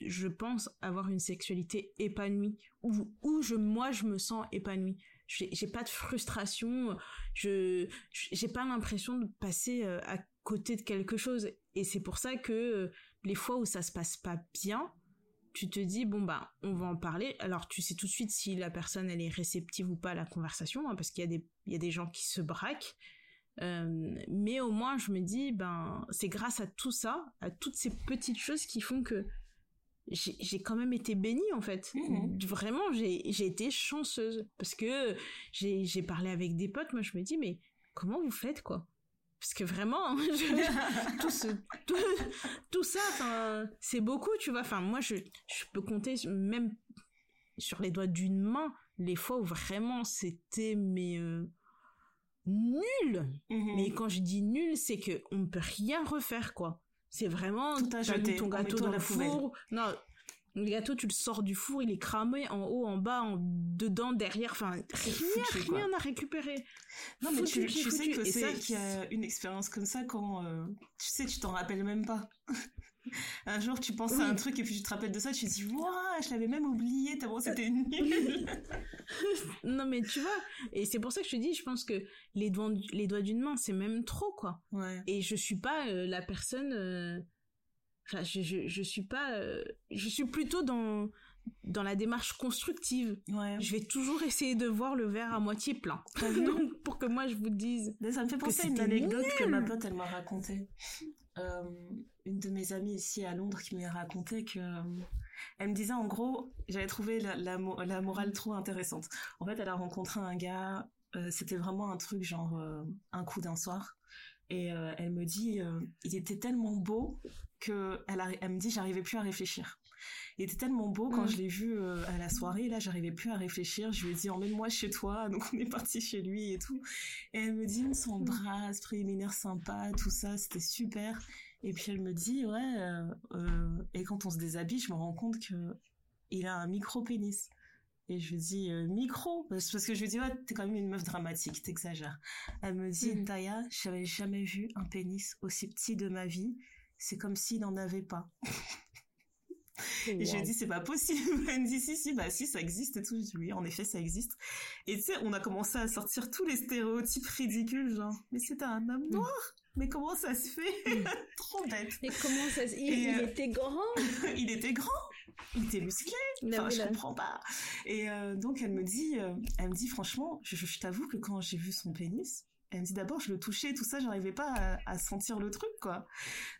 je pense avoir une sexualité épanouie. Où où je moi je me sens épanouie. J'ai pas de frustration. Je j'ai pas l'impression de passer euh, à côté de quelque chose. Et c'est pour ça que euh, les fois où ça se passe pas bien tu te dis bon bah on va en parler. Alors tu sais tout de suite si la personne elle est réceptive ou pas à la conversation hein, parce qu'il y a des il y a des gens qui se braquent. Euh, mais au moins je me dis ben c'est grâce à tout ça à toutes ces petites choses qui font que j'ai quand même été bénie en fait. Mmh vraiment j'ai été chanceuse. Parce que j'ai j'ai parlé avec des potes moi je me dis mais comment vous faites quoi? Parce que vraiment tout, ce, tout, ça c'est beaucoup tu vois. Enfin moi je, je peux compter même sur les doigts d'une main les fois où vraiment c'était mais euh, nul. Mhm. mais quand je dis nul c'est que on ne peut rien refaire quoi. C'est vraiment t'as mis ton gâteau dans le four. non le gâteau, tu le sors du four, il est cramé en haut, en bas, en dedans, derrière. Enfin, rien, rien à récupérer. Non, mais tu, sais que c'est qu'il y a une expérience comme ça quand, euh, tu sais, tu t'en rappelles même pas. un jour, tu penses à un truc et puis tu te rappelles de ça, tu te dis, waouh, je l'avais même oublié, tellement c'était nul. non, mais tu vois, et c'est pour ça que je te dis, je pense que les doigts, les doigts d'une main, c'est même trop, quoi. Ouais. Et je suis pas euh, la personne, euh, enfin, je, je, je suis pas, euh, je suis plutôt dans, dans la démarche constructive. Ouais. Je vais toujours essayer de voir le verre à moitié plein. Donc, pour que moi, je vous dise. Ça me fait penser à une anecdote que ma pote, elle m'a racontée. Euh, une de mes amies ici à Londres qui m'a raconté que euh, elle me disait en gros j'avais trouvé la, la, mo- la morale trop intéressante en fait elle a rencontré un gars c'était vraiment un truc genre un coup d'un soir et euh, elle me dit euh, il était tellement beau que elle, me dit j'arrivais plus à réfléchir. Il était tellement beau quand Mm. je l'ai vu euh, à la soirée là j'arrivais plus à réfléchir. Je lui ai dit emmène-moi chez toi. Donc on est parti chez lui et tout. Et elle me dit on s'embrasse préliminaire sympa tout ça c'était super. Et puis elle me dit ouais et quand on se déshabille je me rends compte que il a un micro pénis et je lui dis euh, micro parce que je lui dis ouais t'es quand même une meuf dramatique t'exagères elle me dit Mm. Taya j'avais jamais vu un pénis aussi petit de ma vie c'est comme s'il n'en avait pas et je lui dit, c'est pas possible. Elle me dit, si, si, bah si, ça existe et tout. Je dis, oui, en effet, ça existe. Et tu sais, on a commencé à sortir tous les stéréotypes ridicules, genre, mais c'est un homme Mm. noir. Mais comment ça se fait? Trop bête. Et comment ça se... Il, Et, il euh, était grand il était grand, il était musclé. Enfin, je comprends pas. Et euh, donc, elle me dit, euh, elle me dit, franchement, je, t'avoue que quand j'ai vu son pénis, elle me dit d'abord, je le touchais, tout ça, j'arrivais pas à, à sentir le truc, quoi.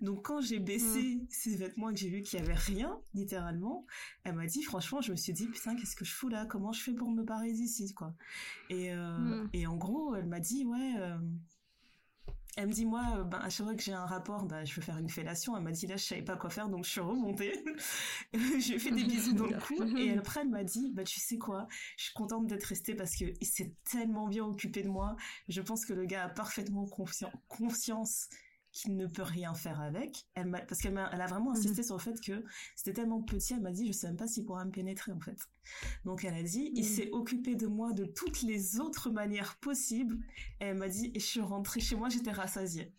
Donc, quand j'ai baissé ses vêtements et que j'ai vu qu'il y avait rien, littéralement, elle m'a dit, franchement, je me suis dit, putain, qu'est-ce que je fous là? Comment je fais pour me barrer d'ici, quoi? Et, euh, Mm. et en gros, elle m'a dit, ouais. Elle me dit moi, euh, ben, à chaque fois que j'ai un rapport, bah, je veux faire une fellation. Elle m'a dit là, je savais pas quoi faire, donc je suis remontée. j'ai fait des bisous dans le cou et après elle m'a dit, bah tu sais quoi, je suis contente d'être restée parce que il s'est tellement bien occupé de moi. Je pense que le gars a parfaitement conscien- qu'il ne peut rien faire avec. Elle parce qu'elle m'a, elle a vraiment insisté sur le fait que c'était tellement petit. Elle m'a dit, je sais même pas s'il pourra me pénétrer en fait. Donc elle a dit, il Mhm. s'est occupé de moi de toutes les autres manières possibles. Et elle m'a dit, et je suis rentrée chez moi, j'étais rassasiée.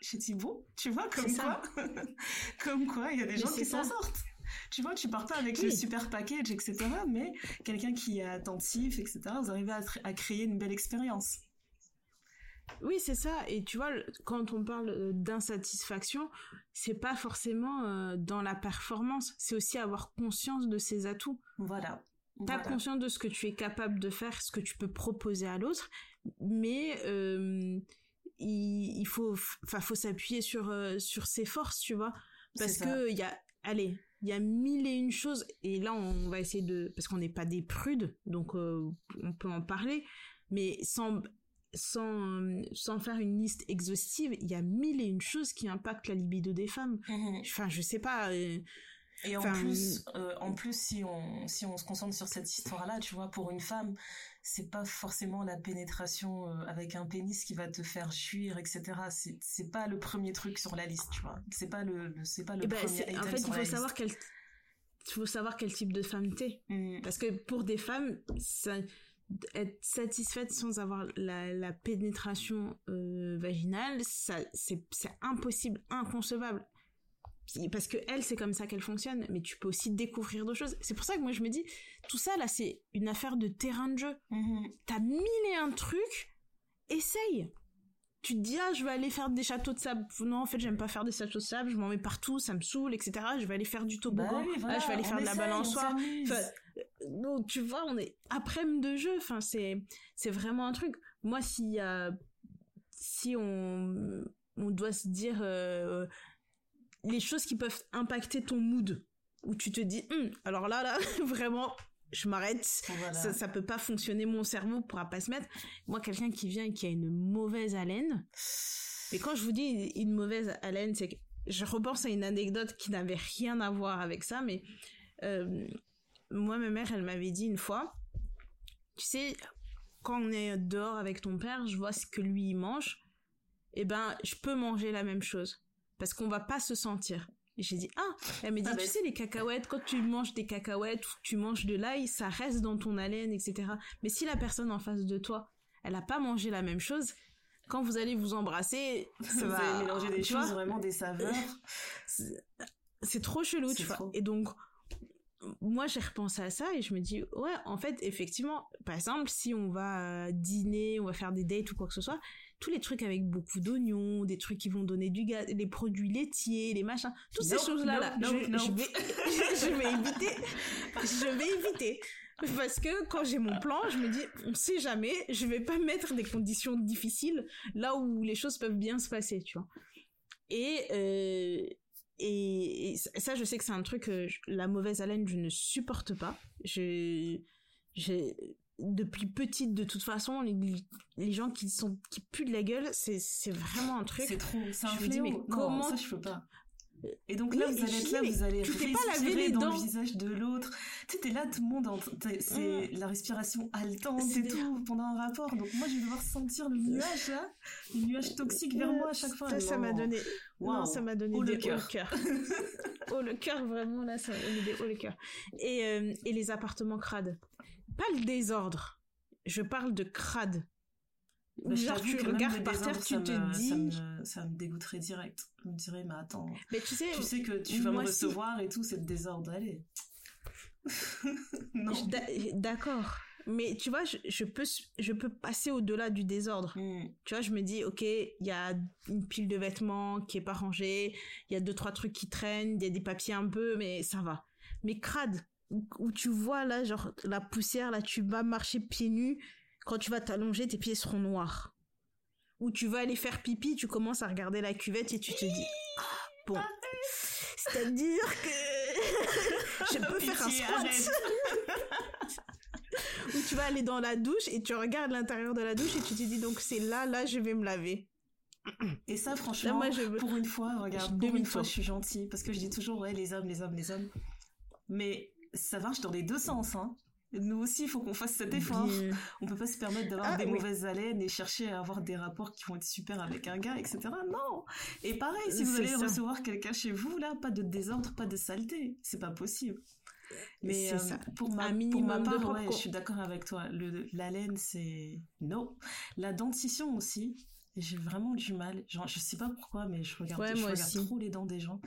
J'ai dit, bon, tu vois, comme quoi, comme quoi, il y a des Mais gens qui s'en sortent. Tu vois, tu pars pas avec Oui. le super package, etc. Mais quelqu'un qui est attentif, etc., vous arrivez à créer une belle expérience. Oui, c'est ça. Et tu vois, quand on parle euh, d'insatisfaction, c'est pas forcément euh, dans la performance, c'est aussi avoir conscience de ses atouts. Voilà. T'as Voilà. conscience de ce que tu es capable de faire, ce que tu peux proposer à l'autre, mais euh, il, il faut, enfin, faut s'appuyer sur euh, sur ses forces, tu vois, parce que il y a, allez, il y a mille et une choses. Et là, on va essayer de, parce qu'on n'est pas des prudes, donc euh, on peut en parler, mais sans sans sans faire une liste exhaustive, il y a mille et une choses qui impactent la libido des femmes. Mhm. Enfin, je sais pas. euh, Et en Enfin, plus, euh, en plus, si on si on se concentre sur cette histoire-là, tu vois, pour une femme, c'est pas forcément la pénétration euh, avec un pénis qui va te faire jouir, etc. C'est c'est pas le premier truc sur la liste, tu vois. C'est pas le, c'est pas le eh ben, premier item en fait, sur il faut savoir quel il faut savoir quel type de femme t'es. Mhm. Parce que pour des femmes, ça, être satisfaite sans avoir la, la pénétration euh, vaginale, ça, c'est, impossible, inconcevable. Parce que elle, c'est comme ça qu'elle fonctionne, mais tu peux aussi découvrir d'autres choses. C'est pour ça que moi je me dis, tout ça là, c'est une affaire de terrain de jeu. Mhm. T'as mille et un trucs, essaye. Tu te dis, ah, je vais aller faire des châteaux de sable. Non, en fait, j'aime pas faire des châteaux de sable, je m'en mets partout, ça me saoule, etc. Je vais aller faire du toboggan. Bah oui, voilà, ah, je vais aller faire de la balançoire. Enfin, donc tu vois, on est après-midi de jeu. Enfin, c'est c'est vraiment un truc. Moi, a si on on doit se dire euh, les choses qui peuvent impacter ton mood, où tu te dis, Hum, alors là là, vraiment, je m'arrête. Voilà. Ça, ça peut pas fonctionner, mon cerveau pourra pas se mettre. Moi, quelqu'un qui vient et qui a une mauvaise haleine. Et quand je vous dis une mauvaise haleine, c'est que je repense à une anecdote qui n'avait rien à voir avec ça, mais euh, moi, ma mère, elle m'avait dit une fois, tu sais, quand on est dehors avec ton père, je vois ce que lui il mange, et ben, je peux manger la même chose parce qu'on va pas se sentir. Et j'ai dit ah, elle m'a dit Ah, tu bah, sais les cacahuètes quand tu manges des cacahuètes ou tu manges de l'ail, ça reste dans ton haleine etc. Mais si la personne en face de toi, elle a pas mangé la même chose, quand vous allez vous embrasser, ça Vous va allez mélanger des choses, vraiment des saveurs. c'est trop chelou, tu vois. Et donc, moi, j'ai repensé à ça et je me dis, ouais, en fait, effectivement, par exemple, si on va dîner, on va faire des dates ou quoi que ce soit, tous les trucs avec beaucoup d'oignons, des trucs qui vont donner du gaz, les produits laitiers, les machins, toutes ces choses-là, là, je, vais, je vais éviter, je vais éviter. Parce que quand j'ai mon plan, je me dis, on sait jamais, je vais pas mettre des conditions difficiles là où les choses peuvent bien se passer, tu vois. Et, euh, et, ça, je sais que c'est un truc, la mauvaise haleine, je ne supporte pas. Je, j'ai, depuis petite, de toute façon, les, les gens qui sont, qui puent de la gueule, c'est, c'est vraiment un truc. C'est trop, c'est un fléau. mais comment ça, je peux pas. Et donc là, vous allez être là, vous allez tu pas laver les dans le visage de l'autre. Tu sais, t'es là, tout le monde, c'est la respiration haletante et tout pendant un rapport. Donc moi, je vais devoir sentir le nuage là, le nuage toxique vers moi à chaque fois. Ça, ça m'a donné, non, ça m'a donné oh, des le cœur. oh le cœur, vraiment là, ça m'a donné des hauts le cœur. Et euh, et les appartements crades. Pas le désordre. Je parle de crade. Genre, tu regardes par terre, tu te dis. Ça me, ça me, dégoûterait direct. Je me dirais, mais attends. Mais tu sais, tu sais que tu vas me recevoir et tout, c'est le désordre. Allez. non. D'accord. Mais tu vois, je, je, peux, je peux passer au-delà du désordre. Hmm. Tu vois, je me dis, ok, il y a une pile de vêtements qui est pas rangée, il y a deux, trois trucs qui traînent, il y a des papiers un peu, mais ça va. Mais crade, où, où, tu vois là, genre, la poussière, là, tu vas marcher pieds nus, quand tu vas t'allonger, tes pieds seront noirs. Ou tu vas aller faire pipi, tu commences à regarder la cuvette et tu te dis, ah, bon, c'est-à-dire que je peux faire un squat. Ou tu vas aller dans la douche et tu regardes l'intérieur de la douche et tu te dis donc c'est là, là je vais me laver. Et ça, franchement, moi, je pour une fois, regarde, pour une fois, je suis gentille parce que je dis toujours ouais les hommes, les hommes, les hommes. Mais ça marche dans les deux sens, hein nous aussi, il faut qu'on fasse cet effort. On peut pas se permettre d'avoir ah, des mauvaises haleines et chercher à avoir des rapports qui vont être super avec un gars, etc. Non. Et pareil, si vous allez recevoir quelqu'un chez vous, là, pas de désordre, pas de saleté. C'est pas possible. Mais euh, pour ma, pour ma part, ouais, je suis d'accord avec toi. Le, l'haleine, c'est non. La dentition aussi, j'ai vraiment du mal. Genre, je sais pas pourquoi, mais je regarde, je regarde trop les dents des gens.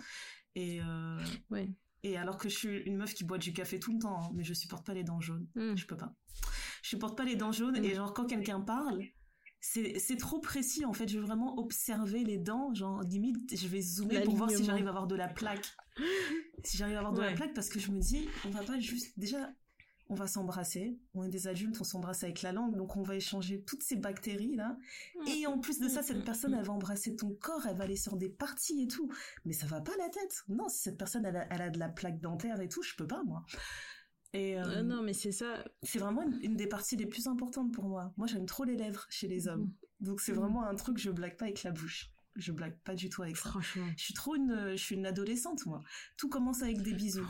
Et euh, ouais. Et alors que je suis une meuf qui boit du café tout le temps, hein, mais je supporte pas les dents jaunes. Hmm. Je peux pas. Je supporte pas les dents jaunes et hmm. genre quand quelqu'un parle, c'est c'est trop précis en fait. Je veux vraiment observer les dents, genre limite je vais zoomer pour voir si j'arrive à avoir de la plaque. si j'arrive à avoir de la plaque parce que je me dis on va pas juste déjà on va s'embrasser. On est des adultes, on s'embrasse avec la langue, donc on va échanger toutes ces bactéries là. Mm. Et en plus de ça, cette mm, personne, mm, elle va embrasser ton corps, elle va aller sur des parties et tout. Mais ça va pas la tête. Non, si cette personne, elle a, de la plaque dentaire et tout, je peux pas moi. Et euh, non, mais c'est ça. C'est vraiment une, des parties les plus importantes pour moi. Moi, j'aime trop les lèvres chez les hommes. Donc c'est vraiment un truc, je blague pas avec la bouche je blague pas du tout avec ça. Franchement. Je suis trop une, je suis une adolescente, moi. Tout commence avec des bisous.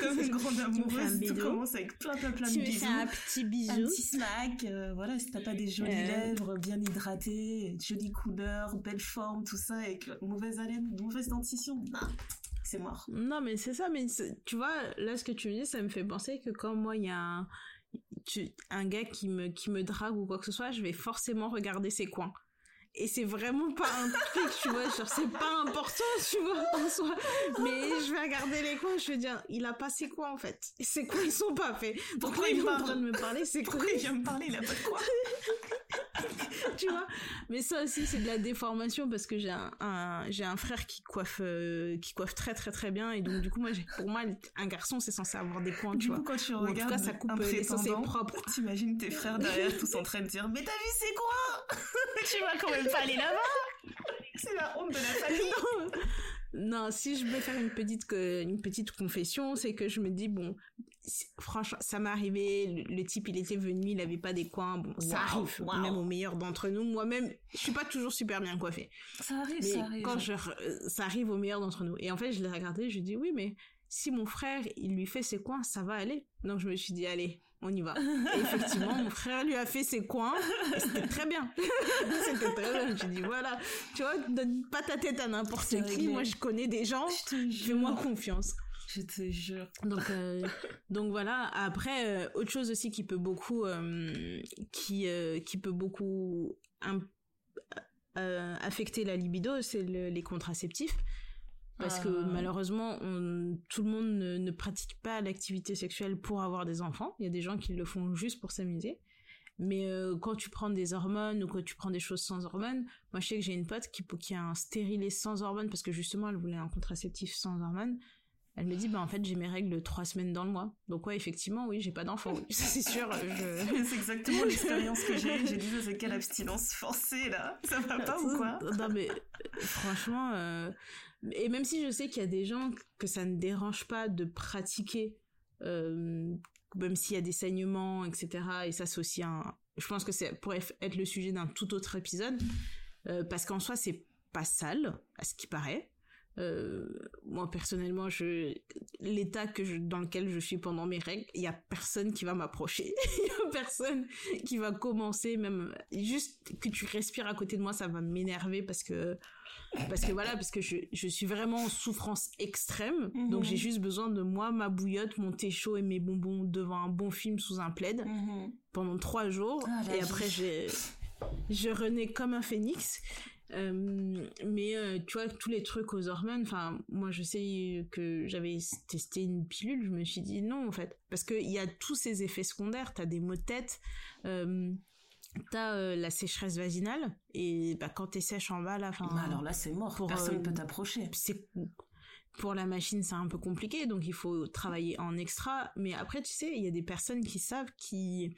Comme une grande amoureuse, tout commence avec plein, plein, plein de bisous. Tu un petit bisou. Un petit smack, euh, voilà, si t'as pas des jolies euh. lèvres, bien hydratées, jolies couleurs, belle forme, tout ça, avec mauvaise haleine, mauvaise dentition. c'est mort. Non, mais c'est ça, mais tu vois, là, ce que tu me dis, ça me fait penser que quand moi, il y a un, un gars qui me, qui me drague ou quoi que ce soit, je vais forcément regarder ses coins et c'est vraiment pas un truc tu vois genre c'est pas important tu vois en soi. Mais je vais regarder les coins je vais dire il a passé quoi en fait? C'est quoi? Ils sont pas faits. Pourquoi, il est en train de me parler? C'est quoi il vient me parler il a pas de quoi? Tu vois? Mais ça aussi c'est de la déformation parce que j'ai un, j'ai un frère qui coiffe euh, qui coiffe très très très bien. Et donc du coup moi pour moi un garçon c'est censé avoir des coins du tu coup quand tu regardes en tout cas ça coupe euh, les censés propres. t'imagines tes frères derrière tous en train de dire mais t'as vu c'est quoi? Tu vas quand même pas aller là-bas c'est la honte de la famille non, si je vais faire une petite une petite confession, c'est que je me dis bon, franchement, ça m'est arrivé. Le, type, il était venu, il avait pas des coins. Bon, ça arrive, même au meilleur d'entre nous. Moi-même, je suis pas toujours super bien coiffée. Ça arrive, ça arrive. Quand je, ça arrive au meilleur d'entre nous. Et en fait, je l'ai regardé, je dis oui, mais si mon frère, il lui fait ses coins, ça va aller. Donc je me suis dit allez, on y va. Et effectivement, mon frère lui a fait ses coins, c'était très bien. c'était très bien. Je dis, voilà, tu vois, donne pas ta tête à n'importe qui. Moi, je connais des gens, fais-moi confiance. Je te jure. Donc, euh, donc voilà. Après, euh, autre chose aussi qui peut beaucoup, euh, qui, qui peut beaucoup affecter la libido, c'est les contraceptifs. Parce que Ah. malheureusement, on- tout le monde ne, ne pratique pas l'activité sexuelle pour avoir des enfants. Il y a des gens qui le font juste pour s'amuser. Mais euh, quand tu prends des hormones ou quand tu prends des choses sans hormones, moi je sais que j'ai une pote qui, qui a un stérilet sans hormones parce que justement elle voulait un contraceptif sans hormones. Elle me dit bah en fait j'ai mes règles trois semaines dans le mois. Donc ouais effectivement oui j'ai pas d'enfant. C'est sûr. Je... C'est exactement l'expérience que j'ai. J'ai dit, c'est quelle abstinence forcée là Ça va pas ou quoi? Non mais euh, franchement, euh, et même si je sais qu'il y a des gens que ça ne dérange pas de pratiquer, euh, même s'il y a des saignements, etc. Et ça c'est aussi un, je pense que c'est pourrait être le sujet d'un tout autre épisode, euh, parce qu'en soi c'est pas sale, à ce qui paraît. Euh, moi personnellement, je l'état que je, dans lequel je suis pendant mes règles, il y a personne qui va m'approcher, il y a personne qui va commencer même juste que tu respires à côté de moi, ça va m'énerver parce que parce que voilà parce que je, je suis vraiment en souffrance extrême, Mhm. donc j'ai juste besoin de moi, ma bouillotte, mon thé chaud et mes bonbons devant un bon film sous un plaid pendant trois jours. Ah, et après j'ai je renais comme un phénix Euh, mais euh, tu vois tous les trucs aux hormones enfin moi je sais que j'avais testé une pilule je me suis dit non en fait. Parce que il y a tous ces effets secondaires. T'as des maux de tête euh, t'as euh, la sécheresse vaginale. Et bah quand t'es sèche en bas là enfin Bah alors là, c'est mort. Pour, Personne peut t'approcher. c'est pour la machine c'est un peu compliqué. Donc il faut travailler en extra. Mais après tu sais il y a des personnes qui savent qui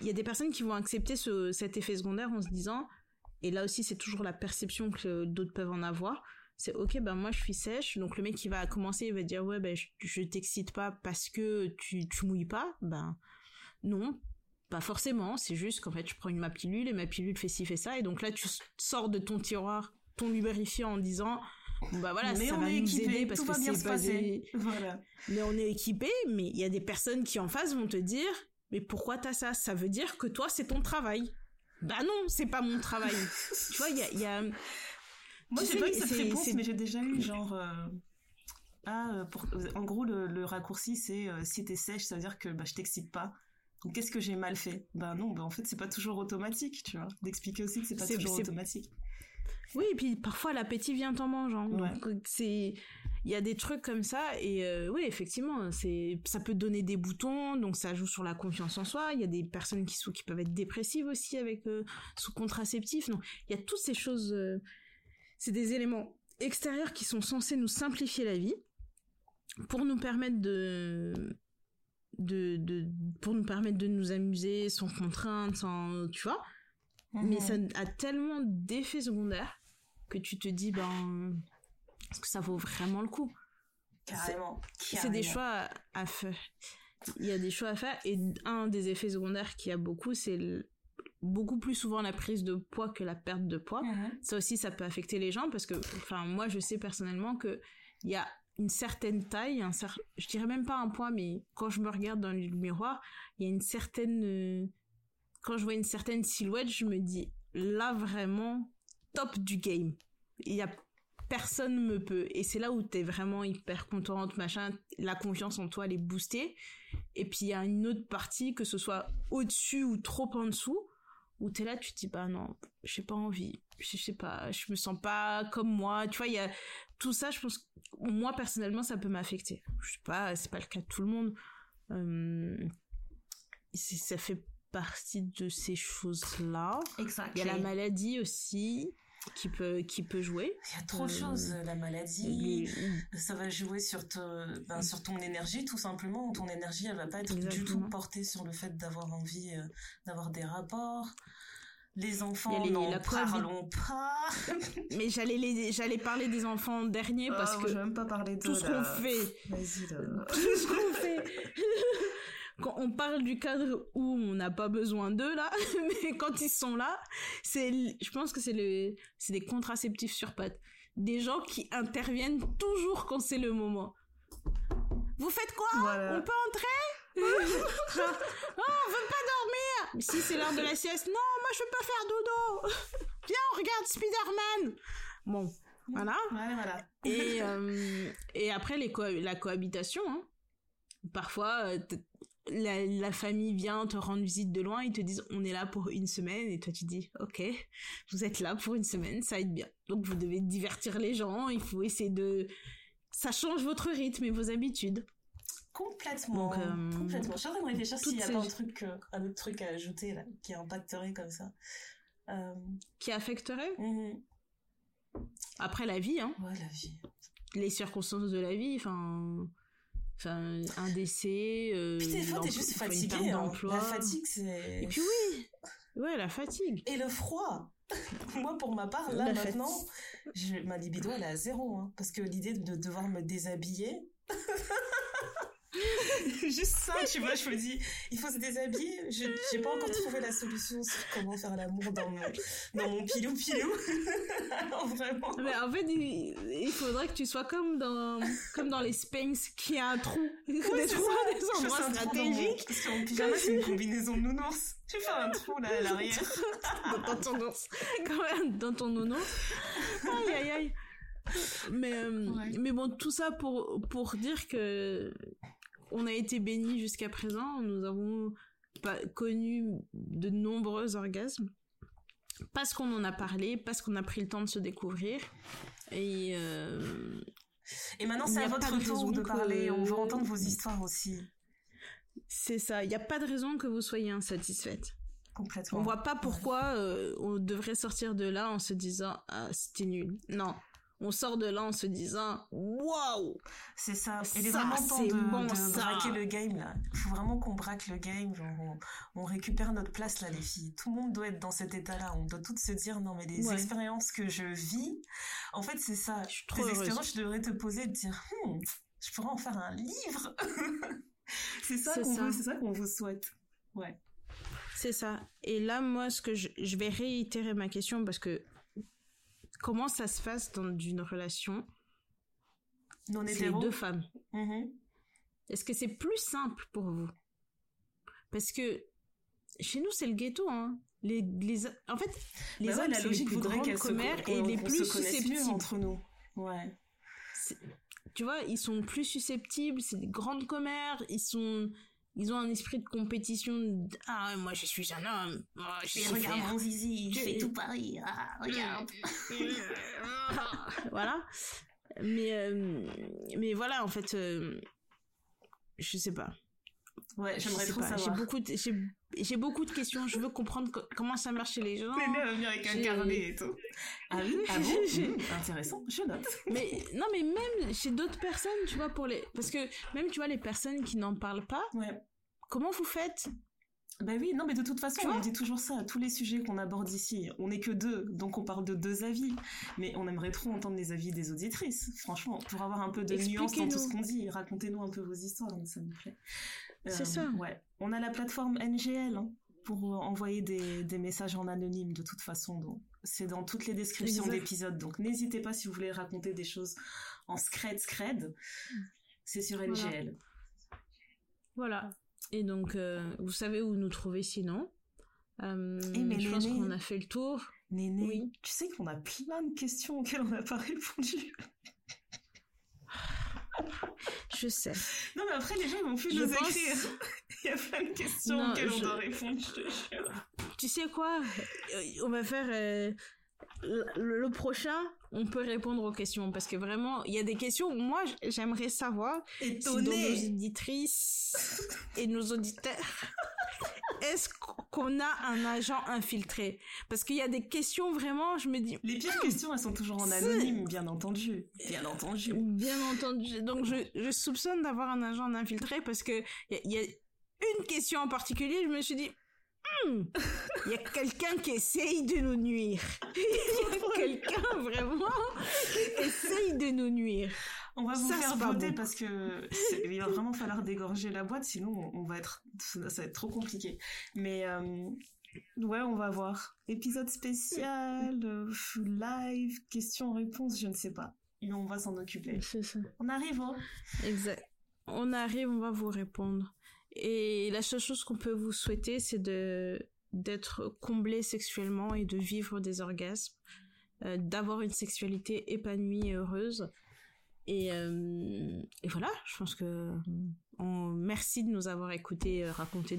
il y a des personnes qui vont accepter ce, cet effet secondaire en se disant et là aussi c'est toujours la perception que d'autres peuvent en avoir. C'est ok ben moi je suis sèche. Donc le mec qui va commencer il va dire ouais ben je, je t'excite pas parce que tu tu mouilles pas. Ben non. Pas forcément. C'est juste qu'en fait je prends une ma pilule et ma pilule fait ci fait ça. Et donc là tu sors de ton tiroir ton lubrifiant en disant bon bah voilà mais ça on va est nous équipé, aider parce tout que va bien c'est se passer. basé Voilà. mais on est équipé mais il y a des personnes qui en face vont te dire mais pourquoi t'as ça? Ça veut dire que toi c'est ton travail bah non c'est pas mon travail tu vois il y a, y a Moi, j'ai sais, pas eu cette réponse, mais j'ai déjà eu genre. euh, Ah, euh, pour... en gros, le, le raccourci, c'est euh, si t'es sèche, ça veut dire que bah, je t'excite pas. Donc, qu'est-ce que j'ai mal fait? Bah non, bah en fait, c'est pas toujours automatique, tu vois. D'expliquer aussi que c'est pas toujours automatique. Oui, et puis parfois l'appétit vient en mangeant. Ouais. Donc c'est il y a des trucs comme ça et euh, oui, effectivement, c'est ça peut donner des boutons, donc ça joue sur la confiance en soi, il y a des personnes qui sont qui peuvent être dépressives aussi avec euh, sous contraceptif. Non, il y a toutes ces choses euh, c'est des éléments extérieurs qui sont censés nous simplifier la vie pour nous permettre de de, de pour nous permettre de nous amuser sans contrainte, sans tu vois mais Mhm. ça a tellement d'effets secondaires que tu te dis ben est-ce que ça vaut vraiment le coup? Carrément. c'est des choix à, faire il y a des choix à faire et un des effets secondaires qu'il y a beaucoup c'est beaucoup plus souvent la prise de poids que la perte de poids Mhm. ça aussi ça peut affecter les gens parce que enfin moi je sais personnellement que il y a une certaine taille un cer- je dirais même pas un poids mais quand je me regarde dans le miroir il y a une certaine euh, quand je vois une certaine silhouette je me dis là vraiment top du game. Il y a personne me peut. Et c'est là où t'es vraiment hyper contente machin. La confiance en toi elle est boostée. Et puis il y a une autre partie que ce soit au-dessus ou trop en dessous où t'es là tu te dis bah non j'ai pas envie. Je sais pas je me sens pas comme moi. Tu vois il y a tout ça je pense moi personnellement ça peut m'affecter. Je sais pas c'est pas le cas de tout le monde. Euh, ça fait partie de ces choses là Exact. il y a la maladie aussi qui peut qui peut jouer Il y a trop de Euh, choses. La maladie, ça va jouer sur, te- ben, sur ton énergie, tout simplement. Ton énergie, elle va pas être du tout Exactement. portée sur le fait d'avoir envie euh, d'avoir des rapports. Les enfants, les- n'en parlons pas. mais j'allais les j'allais parler des enfants derniers parce Ah, que je même pas parler de tout ce qu'on fait Vas-y, tout ce qu'on fait quand on parle du cadre où on n'a pas besoin d'eux là mais quand ils sont là c'est je pense que c'est le c'est des contraceptifs sur pattes. Des gens qui interviennent toujours quand c'est le moment. Vous faites quoi? Voilà. on peut entrer? Oh, on veut pas dormir! Mais si c'est l'heure de la sieste non moi je veux pas faire dodo. Viens on regarde Spider-Man. Bon voilà. Ouais, voilà. et, euh, et après, les co- la cohabitation, hein. parfois, la, famille vient te rendre visite de loin, ils te disent on est là pour une semaine et toi tu dis ok, vous êtes là pour une semaine, ça va être bien. Donc vous devez divertir les gens, il faut essayer de... Ça change votre rythme et vos habitudes. Complètement. Euh, complètement. Je suis en train de réfléchir s'il y a pas un, truc, euh, un autre truc à ajouter là, qui impacterait comme ça. Euh, qui affecterait? Mhm. Après la vie, hein. Ouais, la vie. Les circonstances de la vie, enfin enfin un décès euh, puis des fois t'es juste fatigué hein. la fatigue c'est et puis oui. Ouais la fatigue. Et le froid. Moi pour ma part là maintenant je, ma libido elle est à zéro hein, parce que l'idée de devoir me déshabiller Juste ça, tu vois, je me dis, il faut se déshabiller. Je j'ai pas encore trouvé la solution sur comment faire l'amour dans mon, dans mon pilou pilou. non, vraiment. Mais en fait, il, faudrait que tu sois comme dans, comme dans les Spanx, qui a un trou. des trous, des endroits stratégiques. Sur mon pyjama, c'est une combinaison de nounours. Tu fais un trou là à l'arrière? dans ton nounours. Quand même, dans ton nounours. Aïe, aïe, aïe. Mais, euh, mais bon, tout ça pour, pour dire que on a été bénis jusqu'à présent. Nous avons pas connu de nombreux orgasmes parce qu'on en a parlé, parce qu'on a pris le temps de se découvrir. Et, euh, et maintenant, c'est à votre tour de parler. On veut entendre vos histoires aussi. C'est ça. Il n'y a pas de raison que vous soyez insatisfaite. Complètement. On voit pas pourquoi euh, on devrait sortir de là en se disant ah c'était nul. Non, on sort de là en se disant waouh! C'est ça. Il est vraiment temps de, de braquer le game là. Il faut vraiment qu'on braque le game genre on, récupère notre place là les filles. Tout le monde doit être dans cet état là on doit toutes se dire non mais les expériences que je vis en fait c'est ça. Je suis trop expériences je devrais te poser et te dire hmm, je pourrais en faire un livre. C'est ça qu'on c'est ça qu'on vous souhaite. Ouais. C'est ça. Et là moi ce que je, je vais réitérer ma question parce que comment ça se passe dans une relation non les deux femmes mm-hmm. Est-ce que c'est plus simple pour vous? Parce que chez nous c'est le ghetto hein. Les, les en fait les bah hommes la logique les plus grands commères et les plus susceptibles entre nous. Ouais. Tu vois, ils sont plus susceptibles, c'est des grandes commères, ils sont ils ont un esprit de compétition. Ah, moi, je suis un homme. Moi, je suis regarde mon zizi, je fais tout pareil. Ah, regarde. voilà. Mais, euh, mais voilà, en fait, euh, je sais pas. Ouais, j'aimerais trop savoir. J'ai beaucoup, de, j'ai, beaucoup de questions. Je veux comprendre comment ça marche chez les gens. Mais même avec un carnet et tout. Ah oui, ah bon? Mmh, Intéressant, je note. Mais non, mais même chez d'autres personnes, tu vois, pour les, parce que même tu vois les personnes qui n'en parlent pas. Ouais. Comment vous faites? Ben oui, non, mais de toute façon, on dit toujours ça. Tous les sujets qu'on aborde ici, on n'est que deux, donc on parle de deux avis. Mais on aimerait trop entendre les avis des auditrices. Franchement, pour avoir un peu de nuance dans tout ce qu'on dit, racontez-nous un peu vos histoires, ça nous plaît. C'est ça. Euh, ouais. On a la plateforme NGL hein, pour euh, envoyer des, des, messages en anonyme de toute façon. Donc c'est dans toutes les descriptions d'épisodes. Donc n'hésitez pas si vous voulez raconter des choses en scred scred. C'est sur NGL. Voilà. Et donc, euh, vous savez où nous trouver sinon? Euh, Et mais je pense qu'on a fait le tour. Néné, oui. tu sais qu'on a plein de questions auxquelles on n'a pas répondu. Je sais. Non, mais après, les gens vont plus nous écrire. Il y a plein de questions auxquelles on doit répondre, Tu sais quoi? Euh, On va faire... Euh, le prochain, on peut répondre aux questions parce que vraiment, il y a des questions. Moi, j'aimerais savoir si nos auditrices et nos auditeurs, est-ce qu'on a un agent infiltré? Parce qu'il y a des questions vraiment, je me dis. Les pires questions, elles sont toujours en anonyme, bien entendu. Bien entendu. Bien entendu. Donc, je, soupçonne d'avoir un agent infiltré parce que il y a une question en particulier. Je me suis dit Hmm. il y a quelqu'un qui essaye de nous nuire. Il y a quelqu'un vraiment qui essaye de nous nuire. On va vous faire voter parce que il va vraiment falloir dégorger la boîte, sinon on va être, ça va être trop compliqué. Mais euh, ouais, on va voir. Épisode spécial, euh, live, questions-réponses, je ne sais pas. Mais on va s'en occuper. On arrive, hein Exact. On arrive, on va vous répondre. Et la seule chose qu'on peut vous souhaiter, c'est de d'être comblé sexuellement et de vivre des orgasmes, euh, d'avoir une sexualité épanouie et heureuse. Et, euh, et voilà, je pense que on, merci de nous avoir écouté euh, raconter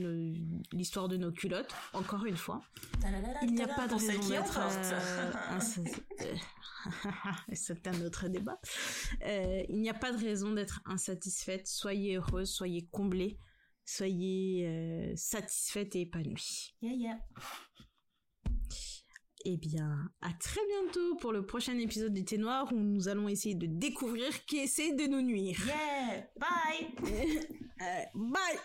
l'histoire de nos culottes, encore une fois. Il n'y a pas de raison d'être euh, euh, c'est un autre débat. Euh, il n'y a pas de raison d'être insatisfaite. Soyez heureuse, soyez comblée, soyez euh, satisfaite et épanouie. Yeah, yeah. Eh bien, à très bientôt pour le prochain épisode du Thé Noir où nous allons essayer de découvrir qui essaie de nous nuire. Yeah. Bye. Euh, bye